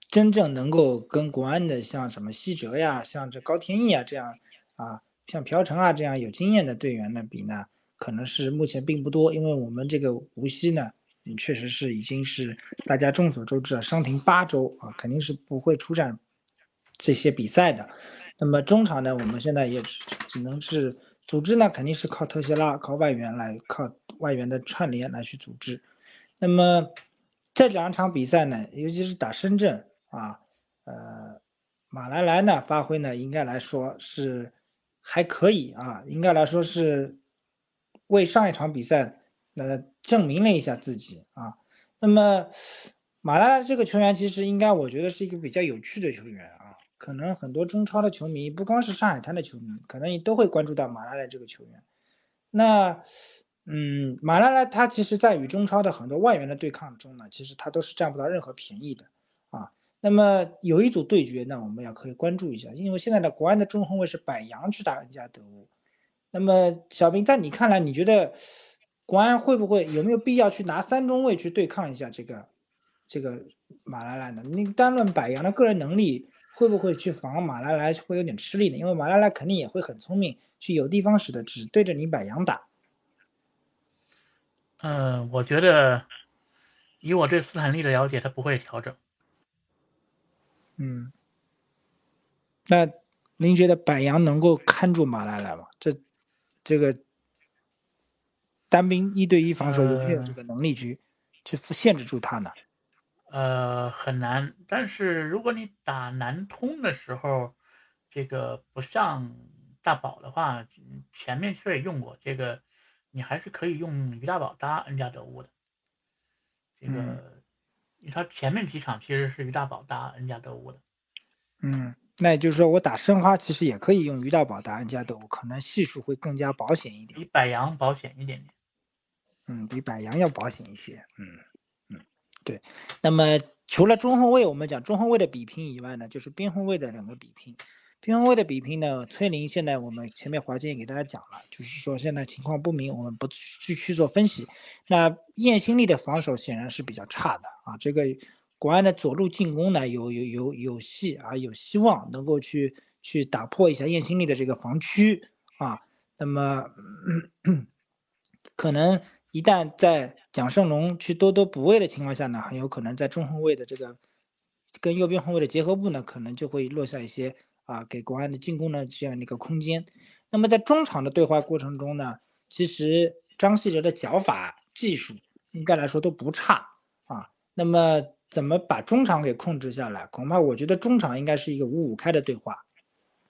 真正能够跟国安的像什么西哲呀，像这高天意啊这样啊，像朴成啊这样有经验的队员呢比呢，可能是目前并不多。因为我们这个无锡呢，嗯，确实是已经是大家众所周知啊，伤停八周啊，肯定是不会出战这些比赛的。那么中场呢，我们现在也只能是组织呢，肯定是靠特谢拉、靠外援来靠外援的串联来去组织。那么。这两场比赛呢，尤其是打深圳啊，呃，马来莱呢发挥呢，应该来说是还可以啊，应该来说是为上一场比赛呃证明了一下自己啊。那么马拉莱这个球员其实应该我觉得是一个比较有趣的球员啊，可能很多中超的球迷，不光是上海滩的球迷，可能也都会关注到马拉莱这个球员。那。嗯，马拉莱他其实，在与中超的很多外援的对抗中呢，其实他都是占不到任何便宜的啊。那么有一组对决呢，我们要可以关注一下，因为现在的国安的中后卫是柏杨去打恩加德乌。那么小兵，在你看来，你觉得国安会不会有没有必要去拿三中卫去对抗一下这个这个马拉莱呢？你单论柏杨的个人能力，会不会去防马拉莱会有点吃力呢？因为马拉莱肯定也会很聪明，去有地方使的只对着你柏杨打。嗯，我觉得以我对斯坦利的了解，他不会调整。嗯，那您觉得柏杨能够看住马拉莱吗？这这个单兵一对一防守有没有这个能力去去限制住他呢？呃，很难。但是如果你打南通的时候，这个不上大宝的话，前面其实也用过这个。你还是可以用于大宝搭恩加德乌的，这个，他前面几场其实是于大宝搭恩加德乌的。嗯，那也就是说，我打申花其实也可以用于大宝搭恩加德乌，可能系数会更加保险一点，比百杨保险一点点。嗯，比百阳要保险一些。嗯嗯，对。那么除了中后卫，我们讲中后卫的比拼以外呢，就是边后卫的两个比拼。边后卫的比拼呢，崔林现在我们前面华健也给大家讲了，就是说现在情况不明，我们不去去做分析。那叶新力的防守显然是比较差的啊，这个国安的左路进攻呢有有有有戏啊，有希望能够去去打破一下叶新力的这个防区啊。那么 <clears throat> 可能一旦在蒋胜龙去多多补位的情况下呢，很有可能在中后卫的这个跟右边后卫的结合部呢，可能就会落下一些。啊，给国安的进攻的这样的一个空间。那么在中场的对话过程中呢，其实张稀哲的脚法技术应该来说都不差啊。那么怎么把中场给控制下来？恐怕我觉得中场应该是一个五五开的对话。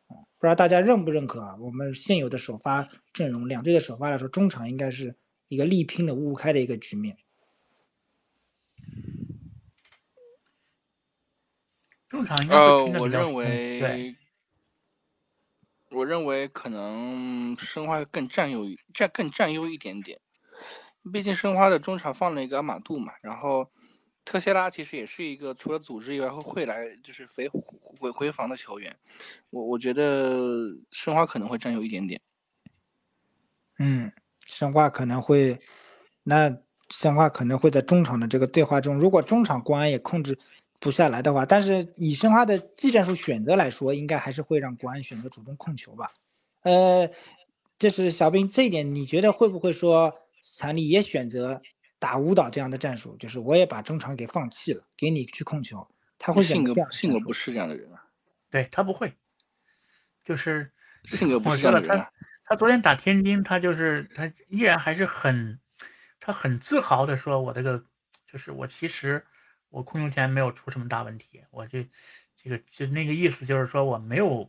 不知道大家认不认可啊？我们现有的首发阵容，两队的首发来说，中场应该是一个力拼的五五开的一个局面。中场应该呃，我认为。我认为可能申花更占优占更占优一点点，毕竟申花的中场放了一个阿马杜嘛，然后特谢拉其实也是一个除了组织以外会会来就是回回回防的球员，我我觉得申花可能会占优一点点。嗯，申花可能会，那申花可能会在中场的这个对话中，如果中场国安也控制。不下来的话，但是以申花的技战术选择来说，应该还是会让国安选择主动控球吧。呃，就是小兵这一点，你觉得会不会说斯坦利也选择打舞蹈这样的战术？就是我也把中场给放弃了，给你去控球，他会性格性格不是这样的人啊。对他不会，就是性格不是这样的人。他他昨天打天津，他就是他依然还是很他很自豪的说：“我这个就是我其实。”我控球权没有出什么大问题，我这这个就那个意思，就是说我没有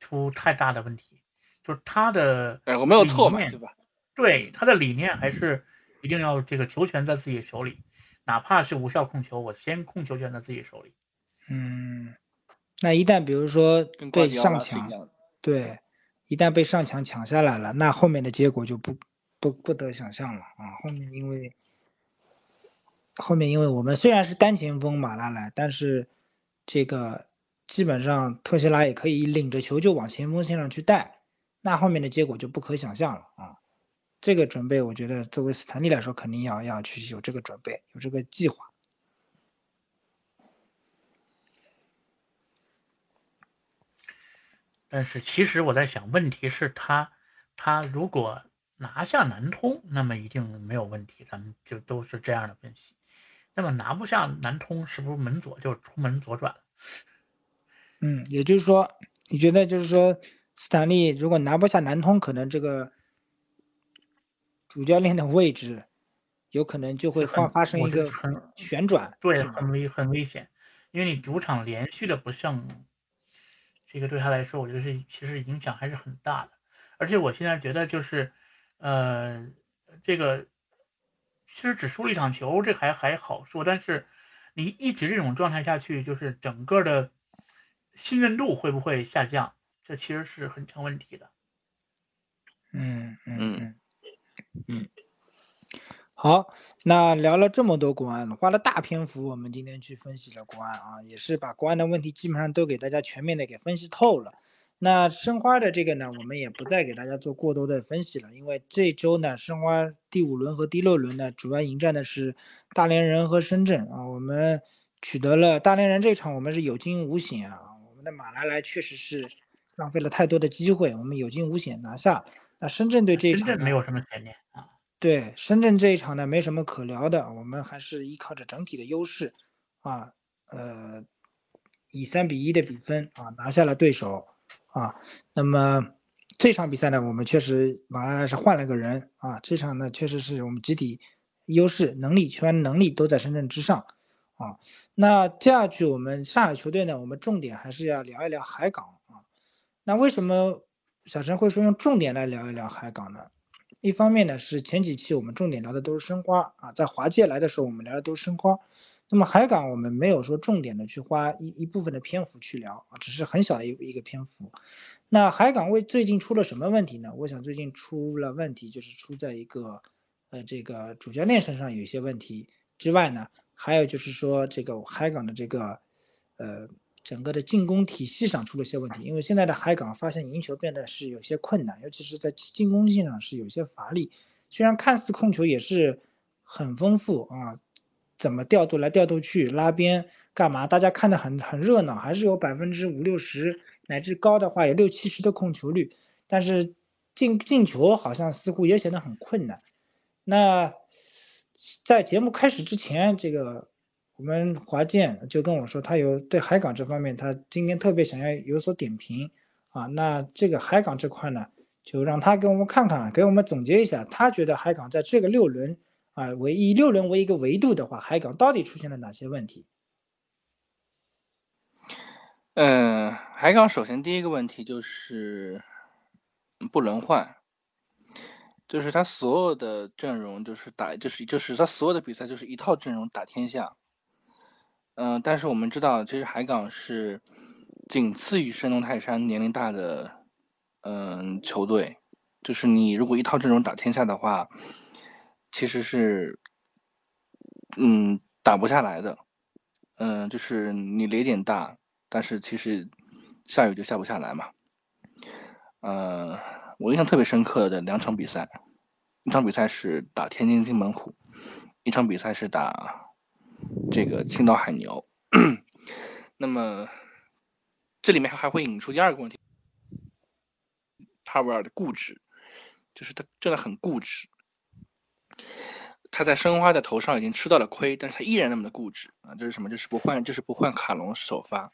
出太大的问题，就是他的哎，我没有错嘛，对吧？对，他的理念还是一定要这个球权在自己手里，哪怕是无效控球，我先控球权在自己手里。嗯，那一旦比如说被上抢，对，一旦被上抢抢下来了，那后面的结果就不不不得想象了啊！后面因为。后面，因为我们虽然是单前锋马拉莱，但是这个基本上特西拉也可以领着球就往前锋线上去带，那后面的结果就不可想象了啊！这个准备，我觉得作为斯坦利来说，肯定要要去有这个准备，有这个计划。但是其实我在想，问题是他他如果拿下南通，那么一定没有问题，咱们就都是这样的分析。那么拿不下南通，是不是门左就出门左转？嗯，也就是说，你觉得就是说，斯坦利如果拿不下南通，可能这个主教练的位置有可能就会发发生一个很旋转，对，很危很危险，因为你主场连续的不胜，这个对他来说，我觉得是其实影响还是很大的。而且我现在觉得就是，呃，这个。其实只输了一场球，这还还好说。但是你一直这种状态下去，就是整个的信任度会不会下降？这其实是很成问题的。嗯嗯嗯嗯。好，那聊了这么多国安，花了大篇幅，我们今天去分析了国安啊，也是把国安的问题基本上都给大家全面的给分析透了。那申花的这个呢，我们也不再给大家做过多的分析了，因为这周呢，申花第五轮和第六轮呢，主要迎战的是大连人和深圳啊。我们取得了大连人这场，我们是有惊无险啊。我们的马来莱确实是浪费了太多的机会，我们有惊无险拿下。那深圳对这一场没有什么悬念啊。对，深圳这一场呢，没什么可聊的，我们还是依靠着整体的优势啊，呃，以三比一的比分啊拿下了对手。啊，那么这场比赛呢，我们确实马拉是换了个人啊。这场呢，确实是我们集体优势、能力、球员能力都在深圳之上啊。那接下去我们上海球队呢，我们重点还是要聊一聊海港啊。那为什么小陈会说用重点来聊一聊海港呢？一方面呢，是前几期我们重点聊的都是申花啊，在华界来的时候，我们聊的都是申花。那么海港我们没有说重点的去花一一部分的篇幅去聊啊，只是很小的一一个篇幅。那海港为最近出了什么问题呢？我想最近出了问题，就是出在一个呃这个主教练身上有一些问题之外呢，还有就是说这个海港的这个呃整个的进攻体系上出了些问题，因为现在的海港发现赢球变得是有些困难，尤其是在进攻性上是有些乏力。虽然看似控球也是很丰富啊，怎么调度来调度去，拉边干嘛？大家看得很很热闹，还是有百分之五六十乃至高的话有六七十的控球率，但是进进球好像似乎也显得很困难。那在节目开始之前，这个。我们华健就跟我说，他有对海港这方面，他今天特别想要有所点评啊。那这个海港这块呢，就让他给我们看看，给我们总结一下，他觉得海港在这个六轮啊，为以六轮为一个维度的话，海港到底出现了哪些问题？嗯，海港首先第一个问题就是不轮换，就是他所有的阵容就是打，就是就是他所有的比赛就是一套阵容打天下。嗯，但是我们知道，其实海港是仅次于山东泰山年龄大的嗯球队。就是你如果一套阵容打天下的话，其实是嗯打不下来的。嗯，就是你雷点大，但是其实下雨就下不下来嘛。呃，我印象特别深刻的两场比赛，一场比赛是打天津津门虎，一场比赛是打。这个青岛海牛，那么这里面还会引出第二个问题，帕维尔的固执，就是他真的很固执。他在申花的头上已经吃到了亏，但是他依然那么的固执啊！这是什么？就是不换，就是不换卡隆首发。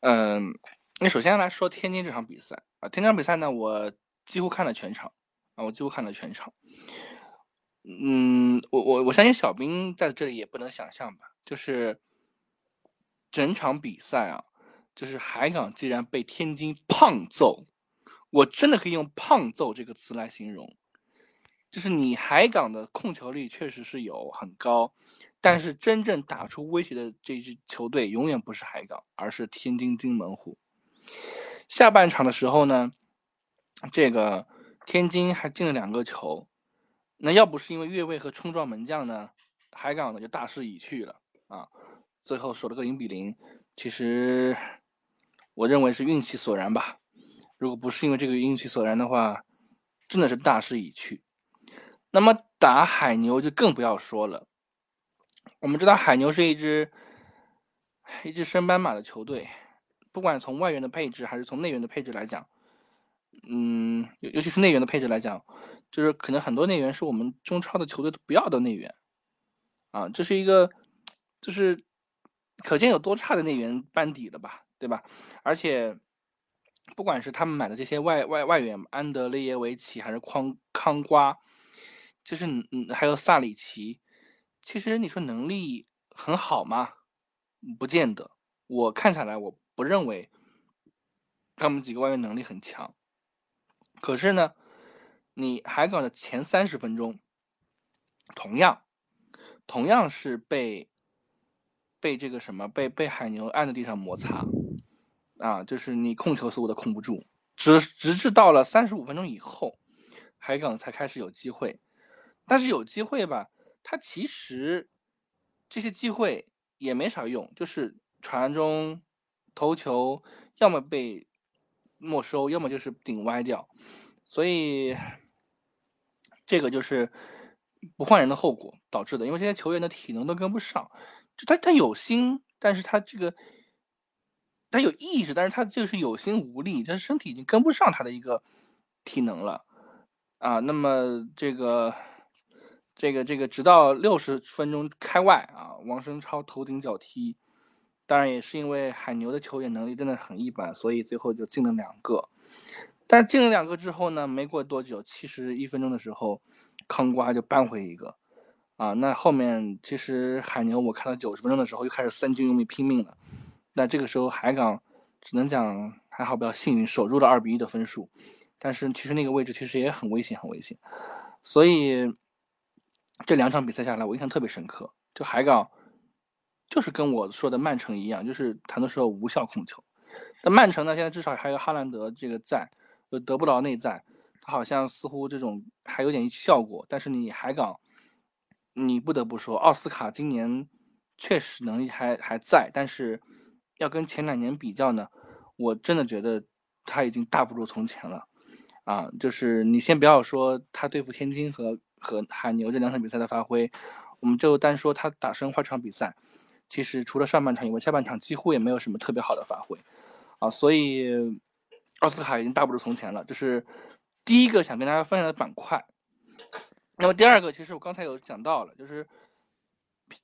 嗯，那首先来说天津这场比赛啊，天津场比赛呢，我几乎看了全场啊，我几乎看了全场。嗯，我我我相信小兵在这里也不能想象吧，就是整场比赛啊，就是海港既然被天津胖揍，我真的可以用“胖揍”这个词来形容，就是你海港的控球率确实是有很高，但是真正打出威胁的这支球队永远不是海港，而是天津津门虎。下半场的时候呢，这个天津还进了两个球。那要不是因为越位和冲撞门将呢，海港呢就大势已去了啊！最后守了个零比零，其实我认为是运气所然吧。如果不是因为这个运气所然的话，真的是大势已去。那么打海牛就更不要说了。我们知道海牛是一支一支升班马的球队，不管从外援的配置还是从内援的配置来讲，嗯，尤尤其是内援的配置来讲。就是可能很多内援是我们中超的球队都不要的内援，啊，这是一个，就是可见有多差的内援班底了吧，对吧？而且不管是他们买的这些外外外援，安德烈耶维奇还是康康瓜，就是嗯还有萨里奇，其实你说能力很好吗？不见得，我看下来我不认为他们几个外援能力很强，可是呢。你海港的前三十分钟，同样，同样是被被这个什么被被海牛按在地上摩擦，啊，就是你控球似乎都控不住，直直至到了三十五分钟以后，海港才开始有机会，但是有机会吧，他其实这些机会也没啥用，就是传中、头球，要么被没收，要么就是顶歪掉，所以。这个就是不换人的后果导致的，因为这些球员的体能都跟不上，就他他有心，但是他这个他有意识，但是他就是有心无力，他身体已经跟不上他的一个体能了啊。那么这个这个这个，直到六十分钟开外啊，王声超头顶脚踢，当然也是因为海牛的球员能力真的很一般，所以最后就进了两个。但进了两个之后呢，没过多久，七十一分钟的时候，康瓜就扳回一个，啊，那后面其实海牛我看到九十分钟的时候又开始三军用力拼命了，那这个时候海港只能讲还好比较幸运守住了二比一的分数，但是其实那个位置其实也很危险很危险，所以这两场比赛下来我印象特别深刻，就海港就是跟我说的曼城一样，就是很多时候无效控球，那曼城呢现在至少还有哈兰德这个在。就得不到内在，他好像似乎这种还有点效果，但是你海港，你不得不说，奥斯卡今年确实能力还还在，但是要跟前两年比较呢，我真的觉得他已经大不如从前了。啊，就是你先不要说他对付天津和和海牛这两场比赛的发挥，我们就单说他打申花这场比赛，其实除了上半场以外，下半场几乎也没有什么特别好的发挥。啊，所以奥斯卡已经大不如从前了。这是第一个想跟大家分享的板块。那么第二个，其实我刚才有讲到了，就是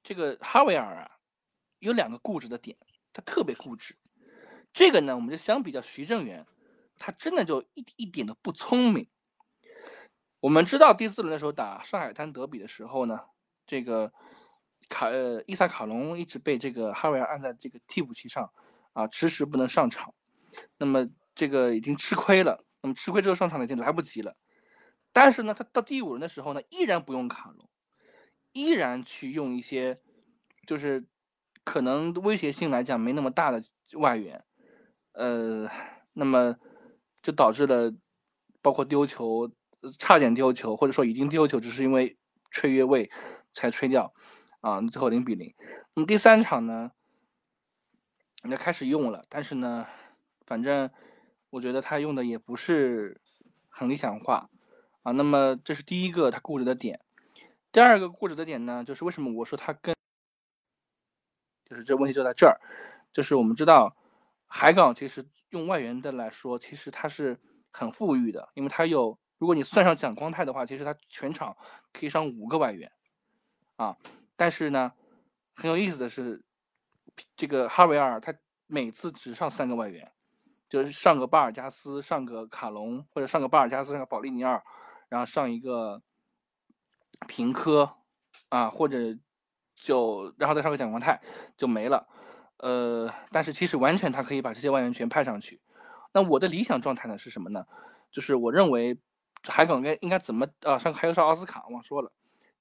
这个哈维尔啊，有两个固执的点，他特别固执。这个呢，我们就相比较徐正元。他真的就一一点都不聪明。我们知道第四轮的时候打上海滩德比的时候呢，这个卡呃伊萨卡隆一直被这个哈维尔按在这个替补席上啊，迟迟不能上场。那么这个已经吃亏了。那么吃亏之后上场已经来不及了。但是呢，他到第五轮的时候呢，依然不用卡隆，依然去用一些就是可能威胁性来讲没那么大的外援。呃，那么。就导致了，包括丢球，差点丢球，或者说已经丢球，只是因为吹越位才吹掉，啊，最后零比零。那么第三场呢，那开始用了，但是呢，反正我觉得他用的也不是很理想化，啊，那么这是第一个他固执的点。第二个固执的点呢，就是为什么我说他跟，就是这问题就在这儿，就是我们知道海港其实。用外援的来说，其实他是很富裕的，因为他有，如果你算上蒋光太的话，其实他全场可以上五个外援，啊，但是呢，很有意思的是，这个哈维尔他每次只上三个外援，就是上个巴尔加斯，上个卡隆，或者上个巴尔加斯，上个保利尼奥，然后上一个平科，啊，或者就然后再上个蒋光太就没了。呃，但是其实完全他可以把这些外援全派上去。那我的理想状态呢是什么呢？就是我认为海港该应该怎么啊上还有上奥斯卡忘说了，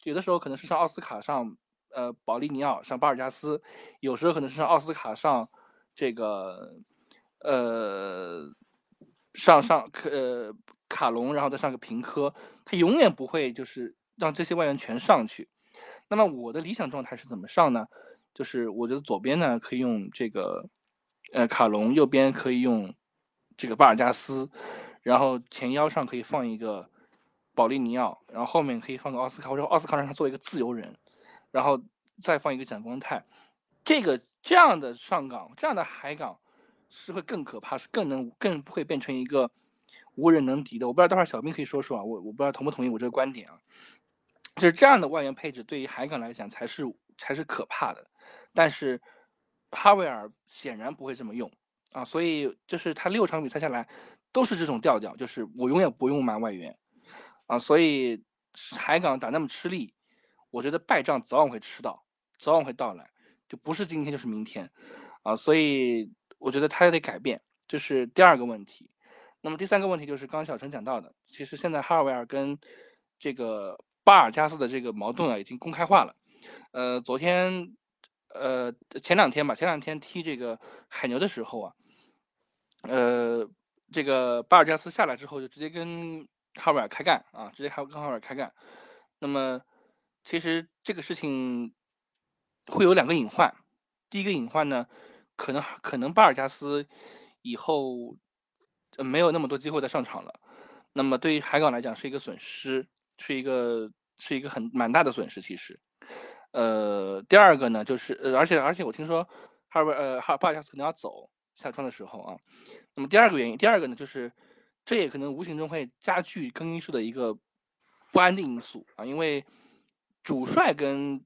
有的时候可能是上奥斯卡上呃保利尼奥上巴尔加斯，有时候可能是上奥斯卡上这个呃上上呃卡隆，然后再上个平科，他永远不会就是让这些外援全上去。那么我的理想状态是怎么上呢？就是我觉得左边呢可以用这个，呃卡隆，右边可以用这个巴尔加斯，然后前腰上可以放一个保利尼奥，然后后面可以放个奥斯卡，或者奥斯卡让他做一个自由人，然后再放一个蒋光太，这个这样的上港，这样的海港是会更可怕，是更能更不会变成一个无人能敌的。我不知道待会儿小兵可以说说啊，我我不知道同不同意我这个观点啊，就是这样的外援配置对于海港来讲才是才是可怕的。但是哈维尔显然不会这么用啊，所以就是他六场比赛下来都是这种调调，就是我永远不用满外援啊，所以海港打那么吃力，我觉得败仗早晚会吃到，早晚会到来，就不是今天就是明天啊，所以我觉得他也得改变，这是第二个问题。那么第三个问题就是刚小陈讲到的，其实现在哈维尔跟这个巴尔加斯的这个矛盾啊已经公开化了，呃，昨天。呃，前两天吧，前两天踢这个海牛的时候啊，呃，这个巴尔加斯下来之后就直接跟哈维尔开干啊，直接还跟哈维尔开干。那么，其实这个事情会有两个隐患。第一个隐患呢，可能可能巴尔加斯以后没有那么多机会再上场了。那么对于海港来讲是一个损失，是一个是一个很蛮大的损失，其实。呃，第二个呢，就是呃，而且而且我听说哈维呃哈巴尔加斯可能要走下窗的时候啊，那么第二个原因，第二个呢，就是这也可能无形中会加剧更衣室的一个不安定因素啊，因为主帅跟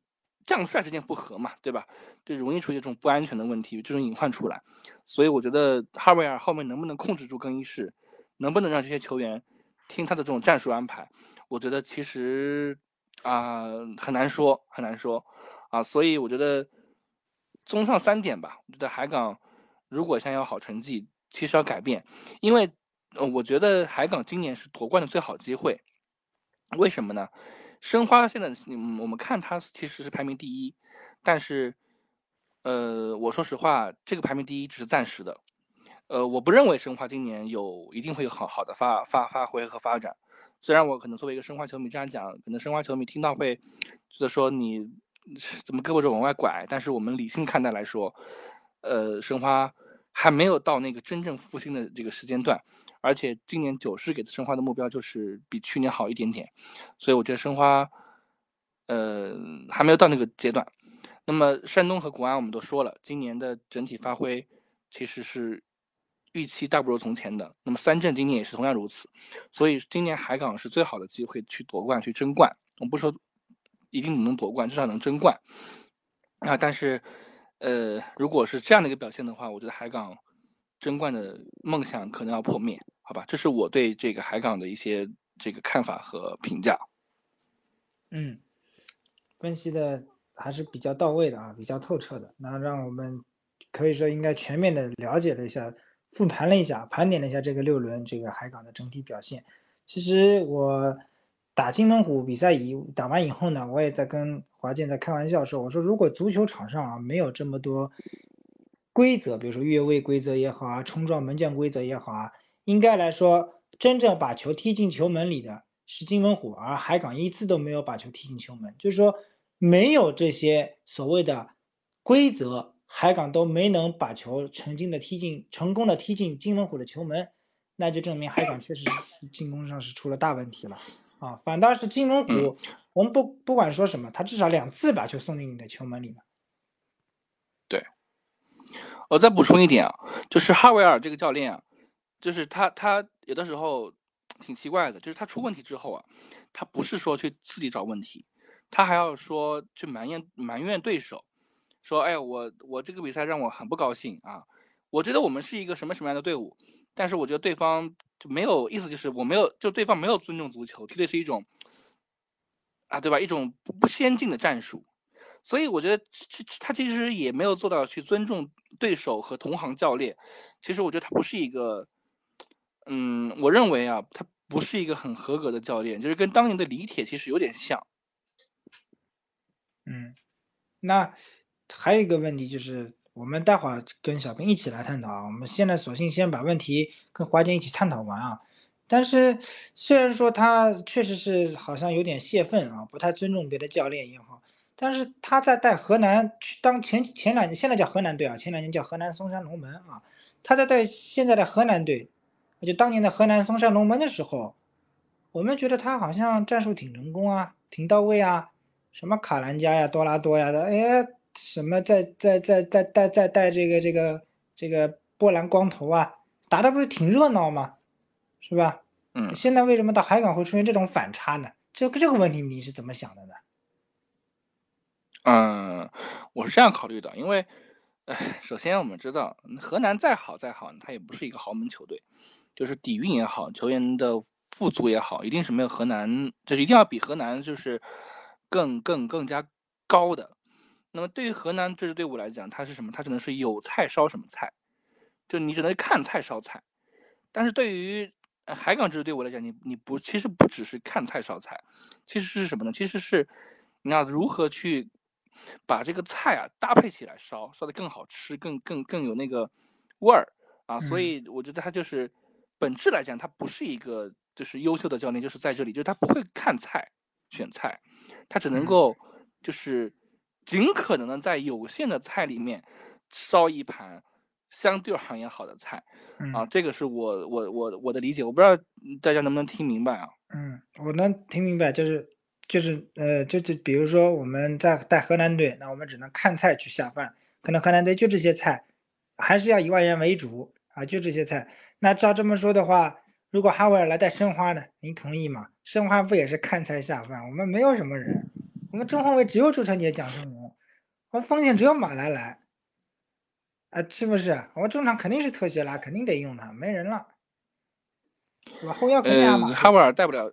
将帅之间不和嘛，对吧？就容易出现这种不安全的问题，这种隐患出来，所以我觉得哈维尔后面能不能控制住更衣室，能不能让这些球员听他的这种战术安排，我觉得其实。啊，很难说，很难说，啊，所以我觉得，综上三点吧，我觉得海港如果想要好成绩，其实要改变，因为，呃，我觉得海港今年是夺冠的最好机会，为什么呢？申花现在，嗯我们看它其实是排名第一，但是，呃，我说实话，这个排名第一只是暂时的，呃，我不认为申花今年有一定会有好好的发发发挥和发展。虽然我可能作为一个申花球迷这样讲，可能申花球迷听到会觉得说你怎么胳膊肘往外拐，但是我们理性看待来说，呃，申花还没有到那个真正复兴的这个时间段，而且今年九市给的申花的目标就是比去年好一点点，所以我觉得申花，呃，还没有到那个阶段。那么山东和国安我们都说了，今年的整体发挥其实是预期大不如从前的。那么三镇今年也是同样如此，所以今年海港是最好的机会去夺冠、去争冠。我们不说一定能夺冠，至少能争冠啊。但是，呃，如果是这样的一个表现的话，我觉得海港争冠的梦想可能要破灭，好吧？这是我对这个海港的一些这个看法和评价。嗯，分析的。还是比较到位的啊，比较透彻的。那让我们可以说应该全面的了解了一下，复盘了一下，盘点了一下这个六轮这个海港的整体表现。其实我打金门虎比赛以打完以后呢，我也在跟华健在开玩笑说，我说如果足球场上啊没有这么多规则，比如说越位规则也好啊，冲撞门将规则也好啊，应该来说真正把球踢进球门里的是金门虎，而海港一次都没有把球踢进球门，就是说。没有这些所谓的规则，海港都没能把球成功的踢进，成功的踢进金门虎的球门，那就证明海港确实是进攻上是出了大问题了啊！反倒是金门虎，我们不不管说什么，他至少两次把球送进你的球门里了。对，我再补充一点啊，就是哈维尔这个教练啊，就是他他有的时候挺奇怪的，就是他出问题之后啊，他不是说去自己找问题。他还要说去埋怨埋怨对手，说哎我我这个比赛让我很不高兴啊！我觉得我们是一个什么什么样的队伍，但是我觉得对方就没有意思，就是我没有就对方没有尊重足球，踢的是一种啊对吧？一种不不先进的战术，所以我觉得这他其实也没有做到去尊重对手和同行教练。其实我觉得他不是一个，嗯，我认为啊，他不是一个很合格的教练，就是跟当年的李铁其实有点像。嗯，那还有一个问题就是，我们待会儿跟小兵一起来探讨啊。我们现在索性先把问题跟华健一起探讨完啊。但是虽然说他确实是好像有点泄愤啊，不太尊重别的教练也好，但是他在带河南去当前前两年现在叫河南队啊，前两年叫河南嵩山龙门啊。他在带现在的河南队，就当年的河南嵩山龙门的时候，我们觉得他好像战术挺成功啊，挺到位啊。什么卡兰加呀、多拉多呀的，哎，什么在在在在带在带这个这个这个波兰光头啊，打的不是挺热闹吗？是吧？嗯。现在为什么到海港会出现这种反差呢？这个这个问题你是怎么想的呢？嗯，我是这样考虑的，因为，首先我们知道河南再好再好，它也不是一个豪门球队，就是底蕴也好，球员的富足也好，一定是没有河南，就是一定要比河南就是。更更更加高的，那么对于河南这支队伍来讲，它是什么？它只能是有菜烧什么菜，就你只能看菜烧菜。但是对于海港这支队伍来讲，你你不其实不只是看菜烧菜，其实是什么呢？其实是你要如何去把这个菜啊搭配起来烧，烧的更好吃，更更更有那个味儿啊。所以我觉得他就是本质来讲，他不是一个就是优秀的教练，就是在这里，就是他不会看菜选菜。他只能够，就是尽可能的在有限的菜里面烧一盘相对而言好的菜，啊，这个是我我我我的理解，我不知道大家能不能听明白啊？嗯，我能听明白，就是就是呃，就就比如说我们在带河南队，那我们只能看菜去下饭，可能河南队就这些菜，还是要以外援为主啊，就这些菜。那照这么说的话。如果哈维尔来带申花呢？您同意吗？申花不也是看菜下饭？我们没有什么人，我们中后卫只有朱晨杰、蒋胜龙，我们锋线只有马来来，啊，是不是？我们中场肯定是特谢拉，肯定得用他，没人了，对吧？后腰肯定呃，哈维尔带不了，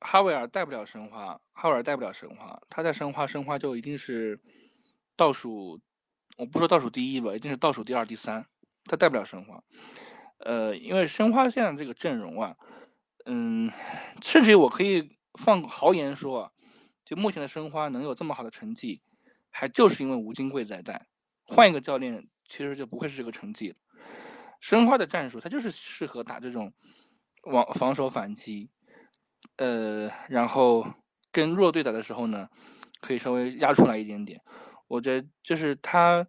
哈维尔带不了申花，哈维尔带不了申花，他在申花，申花就一定是倒数，我不说倒数第一吧，一定是倒数第二、第三，他带不了申花。呃，因为申花现在这个阵容啊，嗯，甚至于我可以放豪言说啊，就目前的申花能有这么好的成绩，还就是因为吴金贵在带，换一个教练其实就不会是这个成绩。申花的战术他就是适合打这种往防守反击，呃，然后跟弱队打的时候呢，可以稍微压出来一点点。我觉得就是他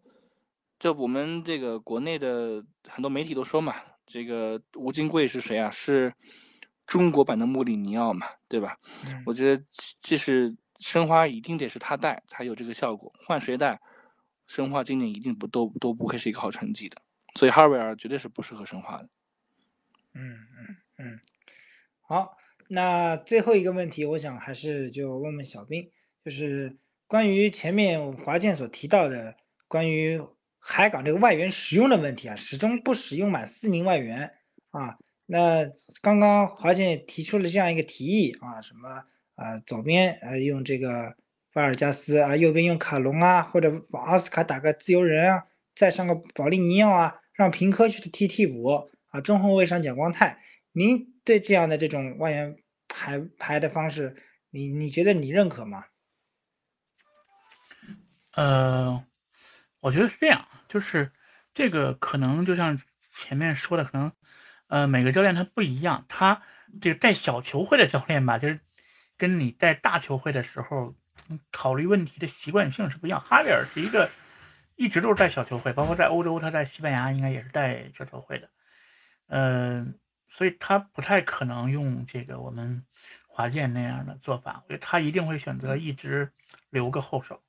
就我们这个国内的很多媒体都说嘛，这个吴金贵是谁啊？是中国版的穆里尼奥嘛，对吧？嗯我觉得这是申花一定得是他带才有这个效果，换谁带，申花今年一定不都都不会是一个好成绩的。所以哈维尔绝对是不适合申花的。嗯嗯嗯，好，那最后一个问题，我想还是就问问小兵，就是关于前面华健所提到的关于海港这个外援使用的问题啊，始终不使用满四名外援啊。那刚刚华健提出了这样一个提议啊，什么呃左边呃用这个瓦尔加斯啊，右边用卡隆啊，或者往奥斯卡打个自由人啊，再上个保利尼奥啊，让平科去踢替补啊，中后卫上蒋光太。您对这样的这种外援排排的方式，你你觉得你认可吗？呃，我觉得是这样，就是这个可能就像前面说的，可能呃每个教练他不一样，他这个带小球会的教练吧，就是跟你带大球会的时候考虑问题的习惯性是不一样。哈维尔是一个一直都是带小球会，包括在欧洲，他在西班牙应该也是带小球会的，嗯、所以他不太可能用这个我们华健那样的做法，我觉得他一定会选择一直留个后手。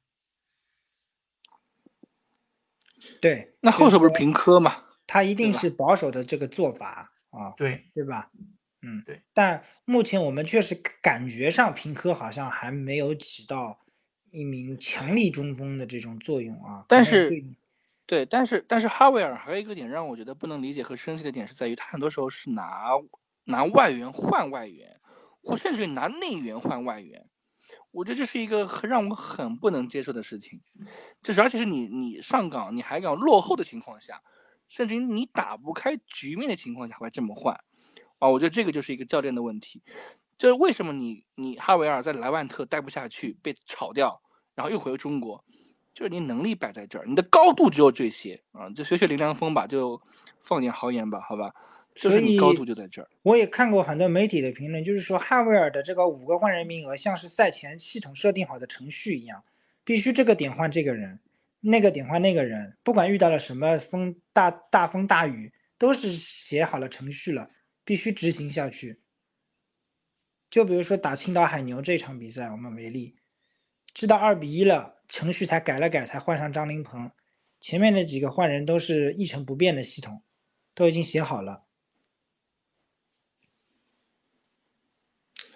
对，那后手不是平，平科嘛？他一定是保守的这个做法啊，对，对吧？嗯，对。但目前我们确实感觉上平科好像还没有起到一名强力中锋的这种作用啊。但是对，但是但是哈维尔还有一个点让我觉得不能理解和生气的点是在于，他很多时候是拿拿外援换外援，或甚至于拿内援换外援。我觉得这是一个很让我很不能接受的事情，就是而且是你你上岗你还敢落后的情况下，甚至于你打不开局面的情况下还这么换，啊，我觉得这个就是一个教练的问题。就是为什么你你哈维尔在莱万特待不下去被炒掉，然后又回中国，就是你能力摆在这儿，你的高度只有这些啊，就学学林良锋吧，就放点豪言吧，好吧，就是你高度就在这儿。我也看过很多媒体的评论，就是说汉维尔的这个五个换人名额像是赛前系统设定好的程序一样，必须这个点换这个人，那个点换那个人，不管遇到了什么风大大风大雨，都是写好了程序了，必须执行下去。就比如说打青岛海牛这场比赛，我们为例，知道二比一了，程序才改了改，才换上张琳芃，前面的几个换人都是一成不变的系统，都已经写好了。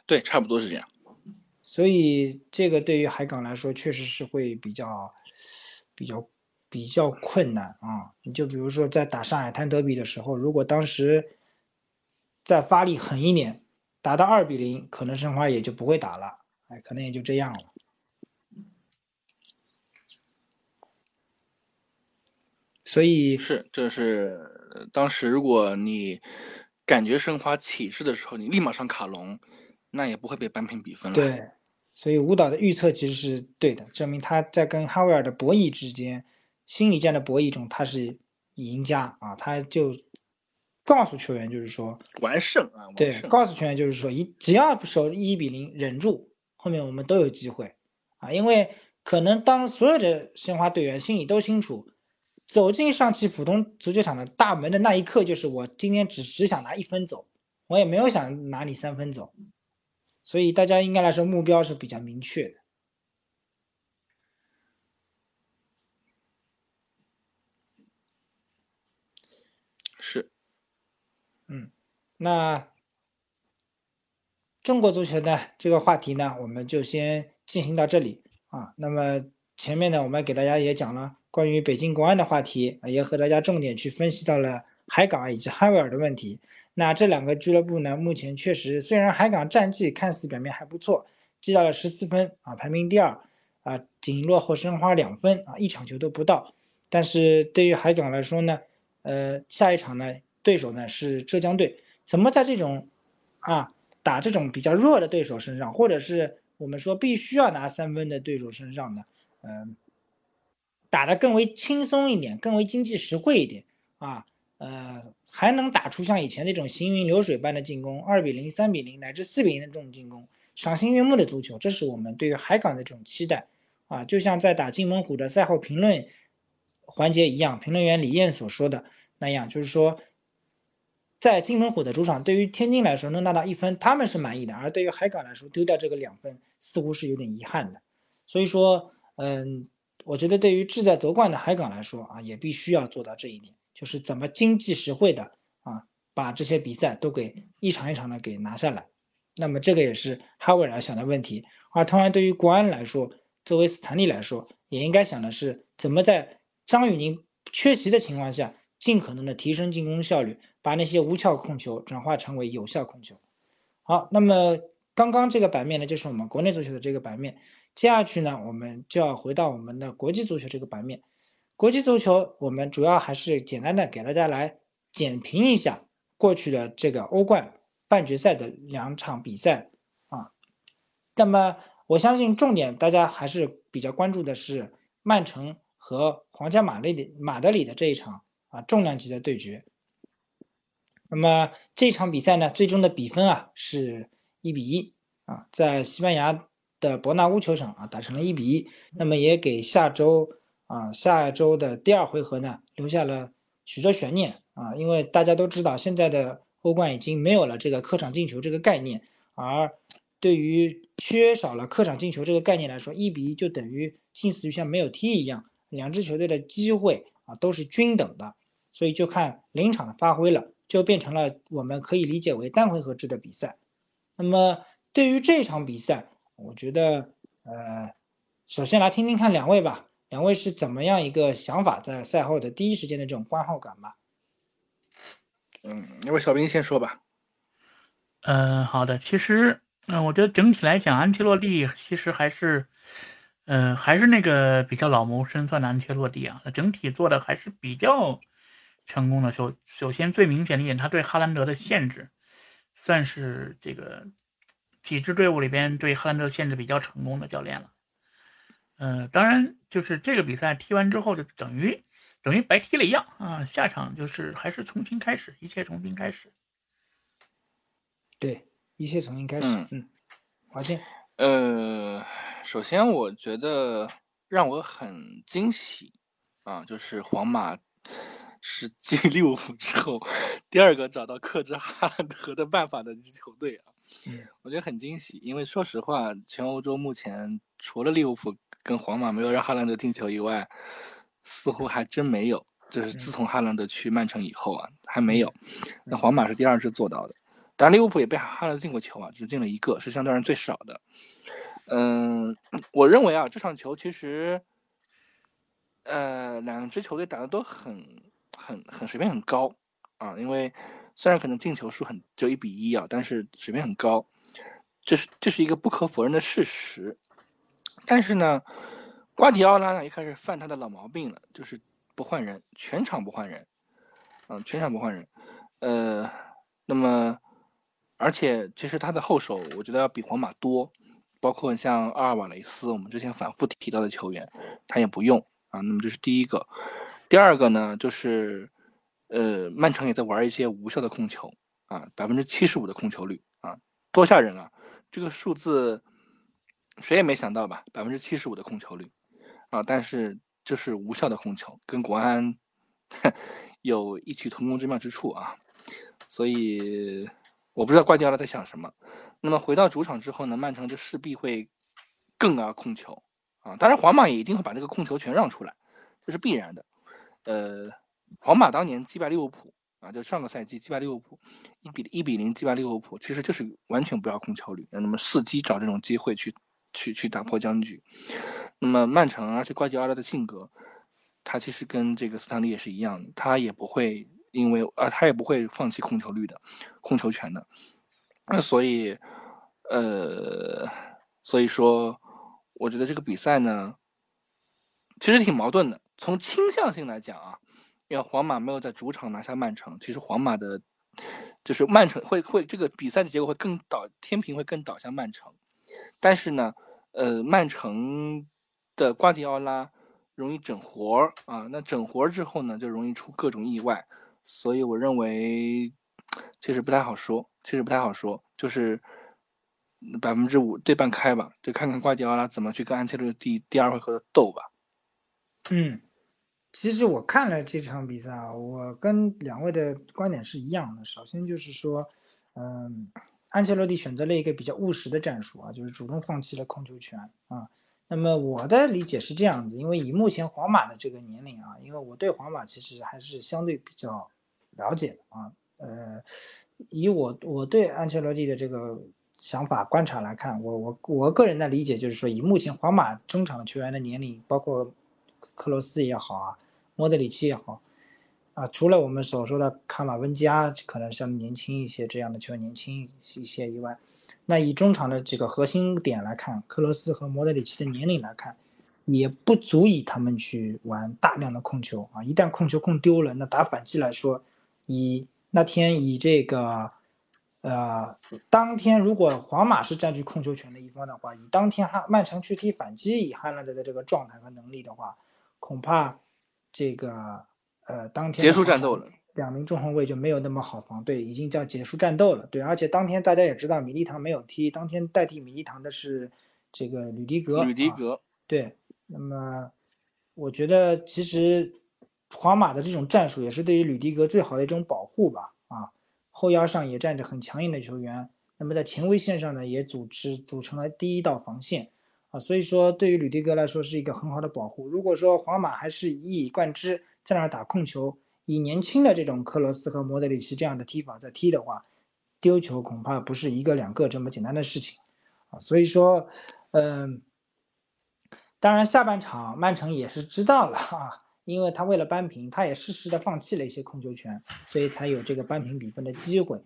对，差不多是这样。所以这个对于海港来说，确实是会比较、比较、比较困难啊。你就比如说在打上海滩德比的时候，如果当时再发力狠一点，打到二比零，可能申花也就不会打了，哎，可能也就这样了。所以是，这是呃当时如果你感觉申花起势的时候，你立马上卡隆，那也不会被扳平比分了。对，所以舞蹈的预测其实是对的，证明他在跟哈维尔的博弈之间，心理战的博弈中，他是赢家啊！他就告诉球员，就是说，完胜啊，完对，告诉球员就是说，一只要守一比零忍住，后面我们都有机会啊！因为可能当所有的申花队员心里都清楚，走进上汽浦东足球场的大门的那一刻，就是我今天只只想拿一分走，我也没有想拿你三分走，所以大家应该来说目标是比较明确的。是，那中国足球呢这个话题呢，我们就先进行到这里啊。那么前面呢，我们给大家也讲了关于北京国安的话题，也和大家重点去分析到了海港以及哈维尔的问题。那这两个俱乐部呢，目前确实虽然海港战绩看似表面还不错，积到了十四分啊，排名第二啊，仅落后申花两分啊，一场球都不到。但是对于海港来说呢，呃，下一场呢，对手呢是浙江队，怎么在这种啊打这种比较弱的对手身上，或者是我们说必须要拿三分的对手身上呢，嗯、打得更为轻松一点，更为经济实惠一点啊，呃，还能打出像以前那种行云流水般的进攻，二比零、三比零乃至四比零的这种进攻，赏心悦目的足球，这是我们对于海港的这种期待啊。就像在打金门虎的赛后评论环节一样，评论员李艳所说的那样，就是说，在金门虎的主场，对于天津来说能拿到一分，他们是满意的；而对于海港来说，丢掉这个两分，似乎是有点遗憾的。所以说，嗯，我觉得对于志在夺冠的海港来说啊，也必须要做到这一点，就是怎么经济实惠的啊，把这些比赛都给一场一场的给拿下来。那么这个也是哈维尔想的问题。而同样，对于国安来说，作为斯坦利来说，也应该想的是怎么在张雨宁缺席的情况下，尽可能的提升进攻效率，把那些无效控球转化成为有效控球。好，那么刚刚这个版面呢，就是我们国内足球的这个版面。接下去呢，我们就要回到我们的国际足球这个版面。国际足球，我们主要还是简单的给大家来简评一下过去的这个欧冠半决赛的两场比赛啊。那么我相信重点大家还是比较关注的是曼城和皇家马德里马德里的这一场啊重量级的对决。那么这场比赛呢，最终的比分啊是一比一啊，在西班牙。的伯纳乌球场啊，打成了一比一，那么也给下周啊下周的第二回合呢留下了许多悬念。啊，因为大家都知道现在的欧冠已经没有了这个客场进球这个概念，而对于缺少了客场进球这个概念来说，一比一就等于近似于像没有踢一样，两支球队的机会啊都是均等的，所以就看临场的发挥了，就变成了我们可以理解为单回合制的比赛。那么对于这场比赛，我觉得，呃，首先来听听看两位吧，两位是怎么样一个想法，在赛后的第一时间的这种观后感吧？嗯，那位小兵先说吧。嗯，好的。其实，嗯，我觉得整体来讲，安切洛蒂其实还是，呃，还是那个比较老谋深算的安切洛蒂啊。整体做的还是比较成功的。首首先最明显的一点，他对哈兰德的限制，算是这个。几支队伍里边对荷兰队限制比较成功的教练了，呃，当然就是这个比赛踢完之后就等于等于白踢了一样啊，下场就是还是重新开始，一切重新开始。对，一切重新开始。嗯，华健。呃，首先我觉得让我很惊喜啊，就是皇马是继利物浦之后第二个找到克制哈兰德的办法的一支球队啊。嗯，我觉得很惊喜，因为说实话，全欧洲目前除了利物浦跟皇马没有让哈兰德进球以外，似乎还真没有。就是自从哈兰德去曼城以后啊，还没有。那皇马是第二支做到的，当然利物浦也被哈兰德进过球啊，只进了一个，是相对而言最少的。嗯，我认为啊，这场球其实，呃，两支球队打的都很、很、很水平很高啊，因为。虽然可能进球数很就一比一啊，但是水平很高，这是这是一个不可否认的事实。但是呢，瓜迪奥拉呢一开始犯他的老毛病了，就是不换人，全场不换人，嗯，全场不换人。呃，那么而且其实他的后手我觉得要比皇马多，包括像阿尔瓦雷斯，我们之前反复提到的球员，他也不用啊。那么这是第一个，第二个呢就是。呃，曼城也在玩一些无效的控球啊，百分之七十五的控球率啊，多吓人啊！这个数字谁也没想到吧？百分之七十五的控球率啊，但是这是无效的控球，跟国安 <laughs> 有异曲同工之妙之处啊。所以我不知道瓜迪奥拉在想什么。那么回到主场之后呢，曼城就势必会更啊控球啊，当然皇马也一定会把这个控球权让出来，这是必然的。呃。皇马当年击败利物浦啊，就上个赛季击败利物浦，一比一比零击败利物浦，其实就是完全不要控球率，那么伺机找这种机会去去去打破僵局。那么曼城，而且瓜迪奥拉的性格，他其实跟这个斯坦利也是一样的，他也不会因为啊，他也不会放弃控球率的，控球权的。那所以，呃，所以说，我觉得这个比赛呢，其实挺矛盾的。从倾向性来讲啊。因为皇马没有在主场拿下曼城，其实皇马的，就是曼城会会这个比赛的结果会更倒天平会更倒向曼城，但是呢，呃，曼城的瓜迪奥拉容易整活儿啊，那整活儿之后呢，就容易出各种意外，所以我认为其实不太好说，其实不太好说，就是百分之五对半开吧，就看看瓜迪奥拉怎么去跟安切洛蒂第二回合的斗吧。嗯。其实我看了这场比赛啊，我跟两位的观点是一样的。首先就是说，嗯，安切洛蒂选择了一个比较务实的战术啊，就是主动放弃了控球权啊。那么我的理解是这样子，因为以目前皇马的这个年龄啊，因为我对皇马其实还是相对比较了解的啊。呃，以我我对安切洛蒂的这个想法观察来看，我我我个人的理解就是说，以目前皇马中场球员的年龄，包括克罗斯也好啊，莫德里奇也好啊，除了我们所说的卡马温加可能像年轻一些这样的球员年轻一些以外，那以中场的几个核心点来看，克罗斯和莫德里奇的年龄来看，也不足以他们去玩大量的控球啊。一旦控球控丢了，那打反击来说，以那天以这个，呃，当天如果皇马是占据控球权的一方的话，以当天哈曼城去踢反击，以汉兰德的这个状态和能力的话，恐怕这个呃当天结束战斗了，两名中后卫就没有那么好防，对，已经叫结束战斗了，对，而且当天大家也知道米利唐没有踢，当天代替米利唐的是这个吕迪格，吕迪格，对，那么我觉得其实。皇马的这种战术也是对于吕迪格最好的一种保护吧，啊，后腰上也站着很强硬的球员，那么在前卫线上呢也组织组成了第一道防线，啊，所以说对于吕迪格来说是一个很好的保护。如果说皇马还是一以贯之在那儿打控球，以年轻的这种克罗斯和莫德里奇这样的踢法在踢的话，丢球恐怕不是一个两个这么简单的事情，啊，所以说，嗯，当然下半场曼城也是知道了啊。因为他为了扳平，他也适时的放弃了一些控球权，所以才有这个扳平比分的机会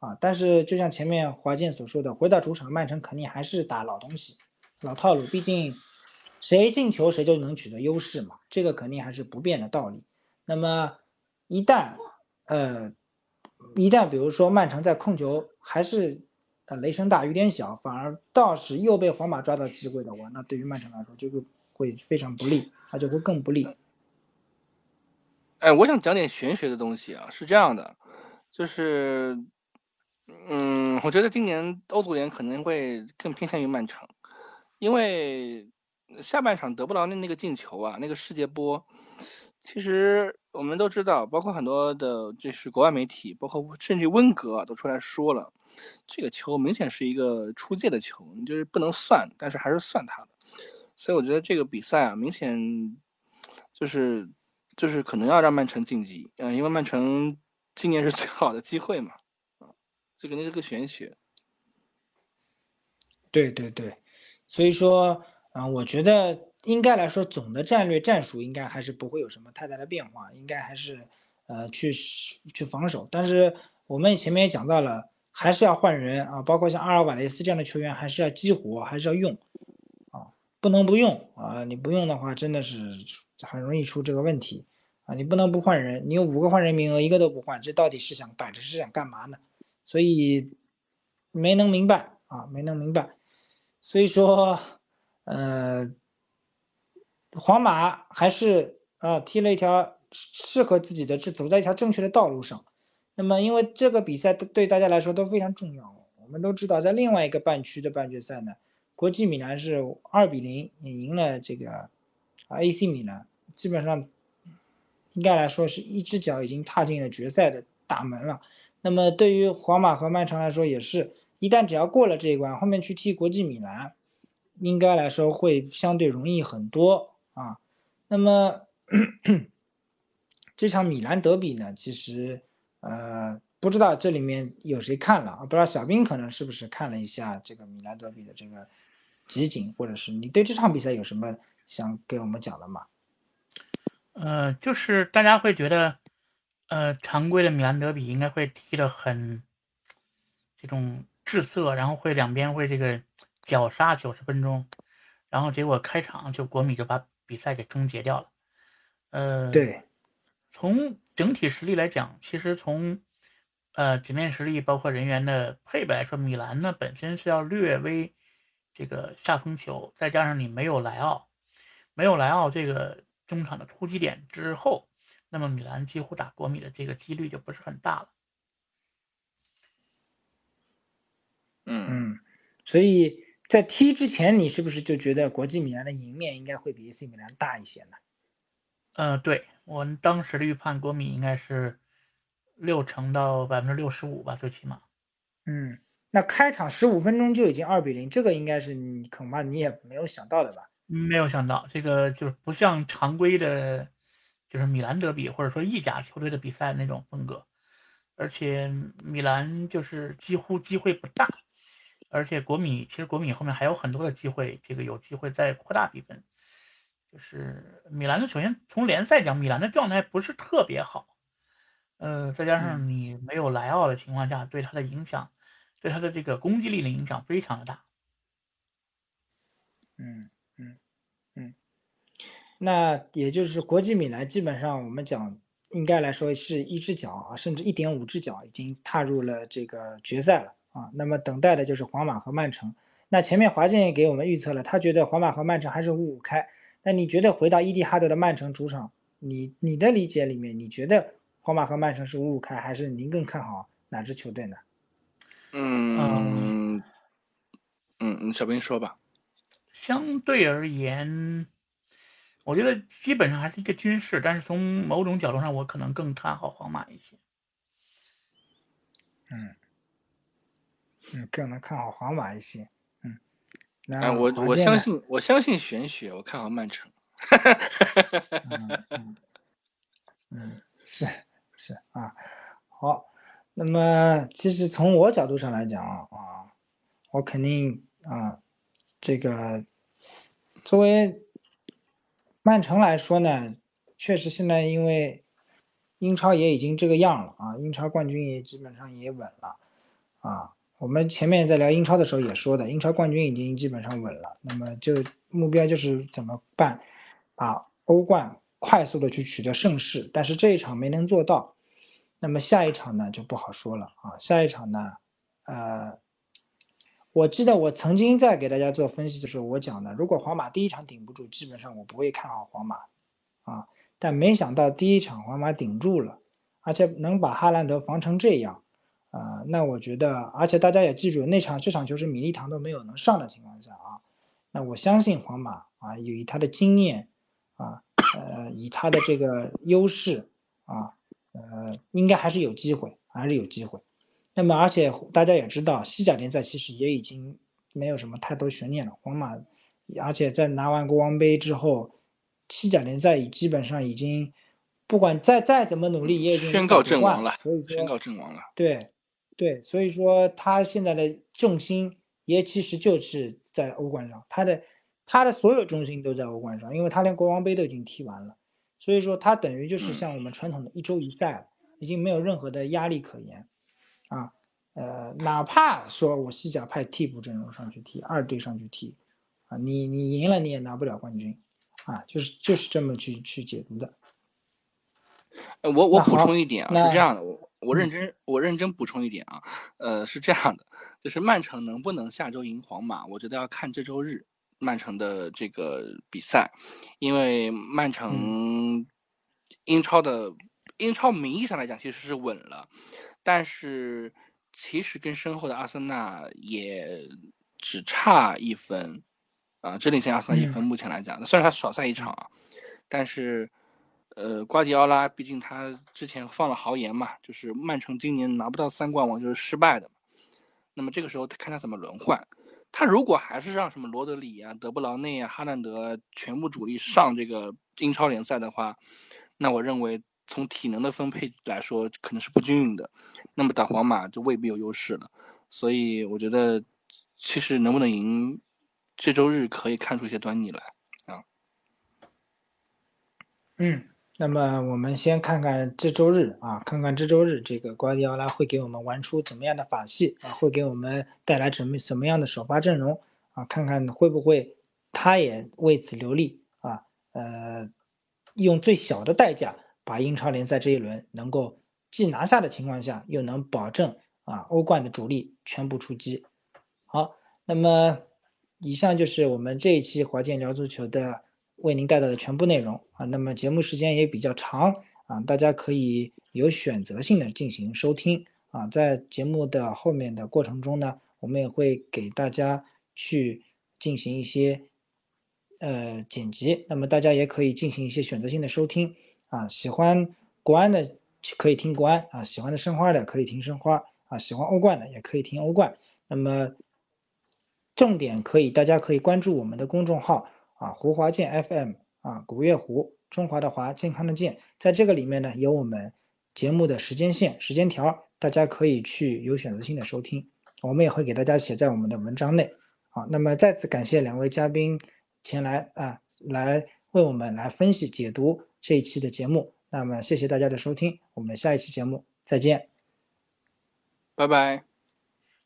啊。但是就像前面华健所说的，回到主场，曼城肯定还是打老东西、老套路，毕竟谁进球谁就能取得优势嘛，这个肯定还是不变的道理。那么一旦呃一旦比如说曼城在控球还是呃雷声大雨点小，反而倒是又被皇马抓到机会的话，那对于曼城来说就会会非常不利，那就会更不利。哎，我想讲点玄学的东西啊，是这样的，就是，嗯，我觉得今年欧足联可能会更偏向于曼城，因为下半场得不到那那个进球啊，那个世界波，其实我们都知道，包括很多的，就是国外媒体，包括甚至温格都出来说了，这个球明显是一个出界的球，就是不能算，但是还是算他的，所以我觉得这个比赛啊，明显就是。就是可能要让曼城晋级，嗯，因为曼城今年是最好的机会嘛，啊，这肯定是个玄学。对对对，所以说，嗯，我觉得应该来说，总的战略战术应该还是不会有什么太大的变化，应该还是呃去去防守。但是我们前面也讲到了，还是要换人啊，包括像阿尔瓦雷斯这样的球员，还是要激活，还是要用啊，不能不用啊，你不用的话，真的是。很容易出这个问题啊！你不能不换人，你有五个换人名额，一个都不换，这到底是想摆着是想干嘛呢？所以没能明白啊，没能明白。所以说，呃，皇马还是啊踢了一条适合自己的，是走在一条正确的道路上。那么，因为这个比赛对大家来说都非常重要。我们都知道，在另外一个半区的半决赛呢，国际米兰是二比零赢了这个。，AC 米兰基本上应该来说是一只脚已经踏进了决赛的大门了。那么对于皇马和曼城来说，也是一旦只要过了这一关，后面去踢国际米兰，应该来说会相对容易很多啊。那么 <clears throat> 这场米兰德比呢，其实呃不知道这里面有谁看了啊？不知道小兵可能是不是看了一下这个米兰德比的这个集锦，或者是你对这场比赛有什么？想给我们讲的吗？呃，就是大家会觉得，呃，常规的米兰德比应该会踢得很这种滞涩，然后会两边会这个绞杀九十分钟，然后结果开场就国米就把比赛给终结掉了。呃，对，从整体实力来讲，其实从呃纸面实力包括人员的配备来说，米兰呢本身是要略微这个下风球，再加上你没有莱奥。没有莱奥这个中场的突击点之后，那么米兰几乎打国米的这个几率就不是很大了。嗯嗯，所以在踢之前，你是不是就觉得国际米兰的赢面应该会比 AC 米兰大一些呢？呃，对我当时的预判，国米应该是六成到百分之六十五吧，最起码。嗯，那开场十五分钟就已经二比零，这个应该是你恐怕你也没有想到的吧？没有想到，这个就是不像常规的，就是米兰德比或者说意甲球队的比赛那种风格，而且米兰就是几乎机会不大，而且国米其实国米后面还有很多的机会，这个有机会再扩大比分。就是米兰的，首先从联赛讲，米兰的状态不是特别好，呃，再加上你没有莱奥的情况下，对他的影响，对他的这个攻击力的影响非常的大。嗯嗯嗯，那也就是国际米兰基本上我们讲应该来说是一只脚啊，甚至一点五只脚已经踏入了这个决赛了啊。那么等待的就是皇马和曼城。那前面华健也给我们预测了，他觉得皇马和曼城还是五五开。那你觉得回到伊蒂哈德的曼城主场，你你的理解里面，你觉得皇马和曼城是五五开，还是您更看好哪支球队呢？嗯嗯嗯，小兵说吧。相对而言，我觉得基本上还是一个均势，但是从某种角度上，我可能更看好皇马一些。嗯，嗯，更能看好皇马一些。哎，我我相信我相信玄学，我看好曼城。<laughs> 嗯嗯嗯，是是啊，好。那么其实从我角度上来讲啊，我肯定啊，这个作为曼城来说呢，确实现在因为英超也已经这个样了啊，英超冠军也基本上也稳了啊。我们前面在聊英超的时候也说的，英超冠军已经基本上稳了，那么就目标就是怎么办，把欧冠快速的去取得盛世，但是这一场没能做到，那么下一场呢就不好说了啊，下一场呢，呃，我记得我曾经在给大家做分析的时候，我讲的，如果皇马第一场顶不住，基本上我不会看好皇马啊，但没想到第一场皇马顶住了，而且能把哈兰德防成这样。啊，那我觉得，而且大家也记住，那场这场球是米利唐都没有能上的情况下啊，那我相信皇马啊，以他的经验啊，呃，以他的这个优势啊，呃，应该还是有机会，还是有机会。那么，而且大家也知道，西甲联赛其实也已经没有什么太多悬念了。皇马，而且在拿完国王杯之后，西甲联赛已基本上已经，不管再再怎么努力，也已经宣告阵亡了。所以，宣告阵亡了。对。对，所以说他现在的重心也其实就是在欧冠上，他的他的所有重心都在欧冠上，因为他连国王杯都已经踢完了，所以说他等于就是像我们传统的一周一赛，已经没有任何的压力可言，啊，呃，哪怕说我西甲派替补阵容上去踢，二队上去踢，啊，你你赢了你也拿不了冠军，啊，就是就是这么去去解读的。呃，我我补充一点啊，是这样的，我。我认真，我认真补充一点啊，呃，是这样的，就是曼城能不能下周赢皇马，我觉得要看这周日曼城的这个比赛，因为曼城英超的英超名义上来讲其实是稳了，但是其实跟身后的阿森纳也只差一分啊，这领先阿森纳一分，目前来讲，虽然他少赛一场啊，但是。呃，瓜迪奥拉毕竟他之前放了豪言嘛，就是曼城今年拿不到三冠王就是失败的。那么这个时候看他怎么轮换。他如果还是让什么罗德里啊、德布劳内啊、哈兰德全部主力上这个英超联赛的话，那我认为从体能的分配来说可能是不均匀的。那么打皇马就未必有优势了。所以我觉得其实能不能赢，这周日可以看出一些端倪来啊。嗯。那么我们先看看这周日啊，看看这周日这个瓜迪奥拉会给我们玩出怎么样的法系啊，会给我们带来什么什么样的首发阵容啊？看看会不会他也为此留力啊？呃，用最小的代价把英超联赛这一轮能够既拿下的情况下，又能保证啊欧冠的主力全部出击。好，那么以上就是我们这一期华健聊足球的。为您带来的全部内容啊，那么节目时间也比较长啊，大家可以有选择性的进行收听啊，在节目的后面的过程中呢，我们也会给大家去进行一些呃剪辑，那么大家也可以进行一些选择性的收听啊。喜欢国安的可以听国安啊，喜欢的申花的可以听申花啊，喜欢欧冠的也可以听欧冠。那么重点可以大家可以关注我们的公众号啊，胡华健 FM 啊，古月胡中华的华健康的健，在这个里面呢有我们节目的时间线时间条，大家可以去有选择性的收听。我们也会给大家写在我们的文章内，好，那么再次感谢两位嘉宾前来啊，来为我们来分析解读这一期的节目，那么谢谢大家的收听，我们下一期节目再见，拜拜，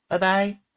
拜拜。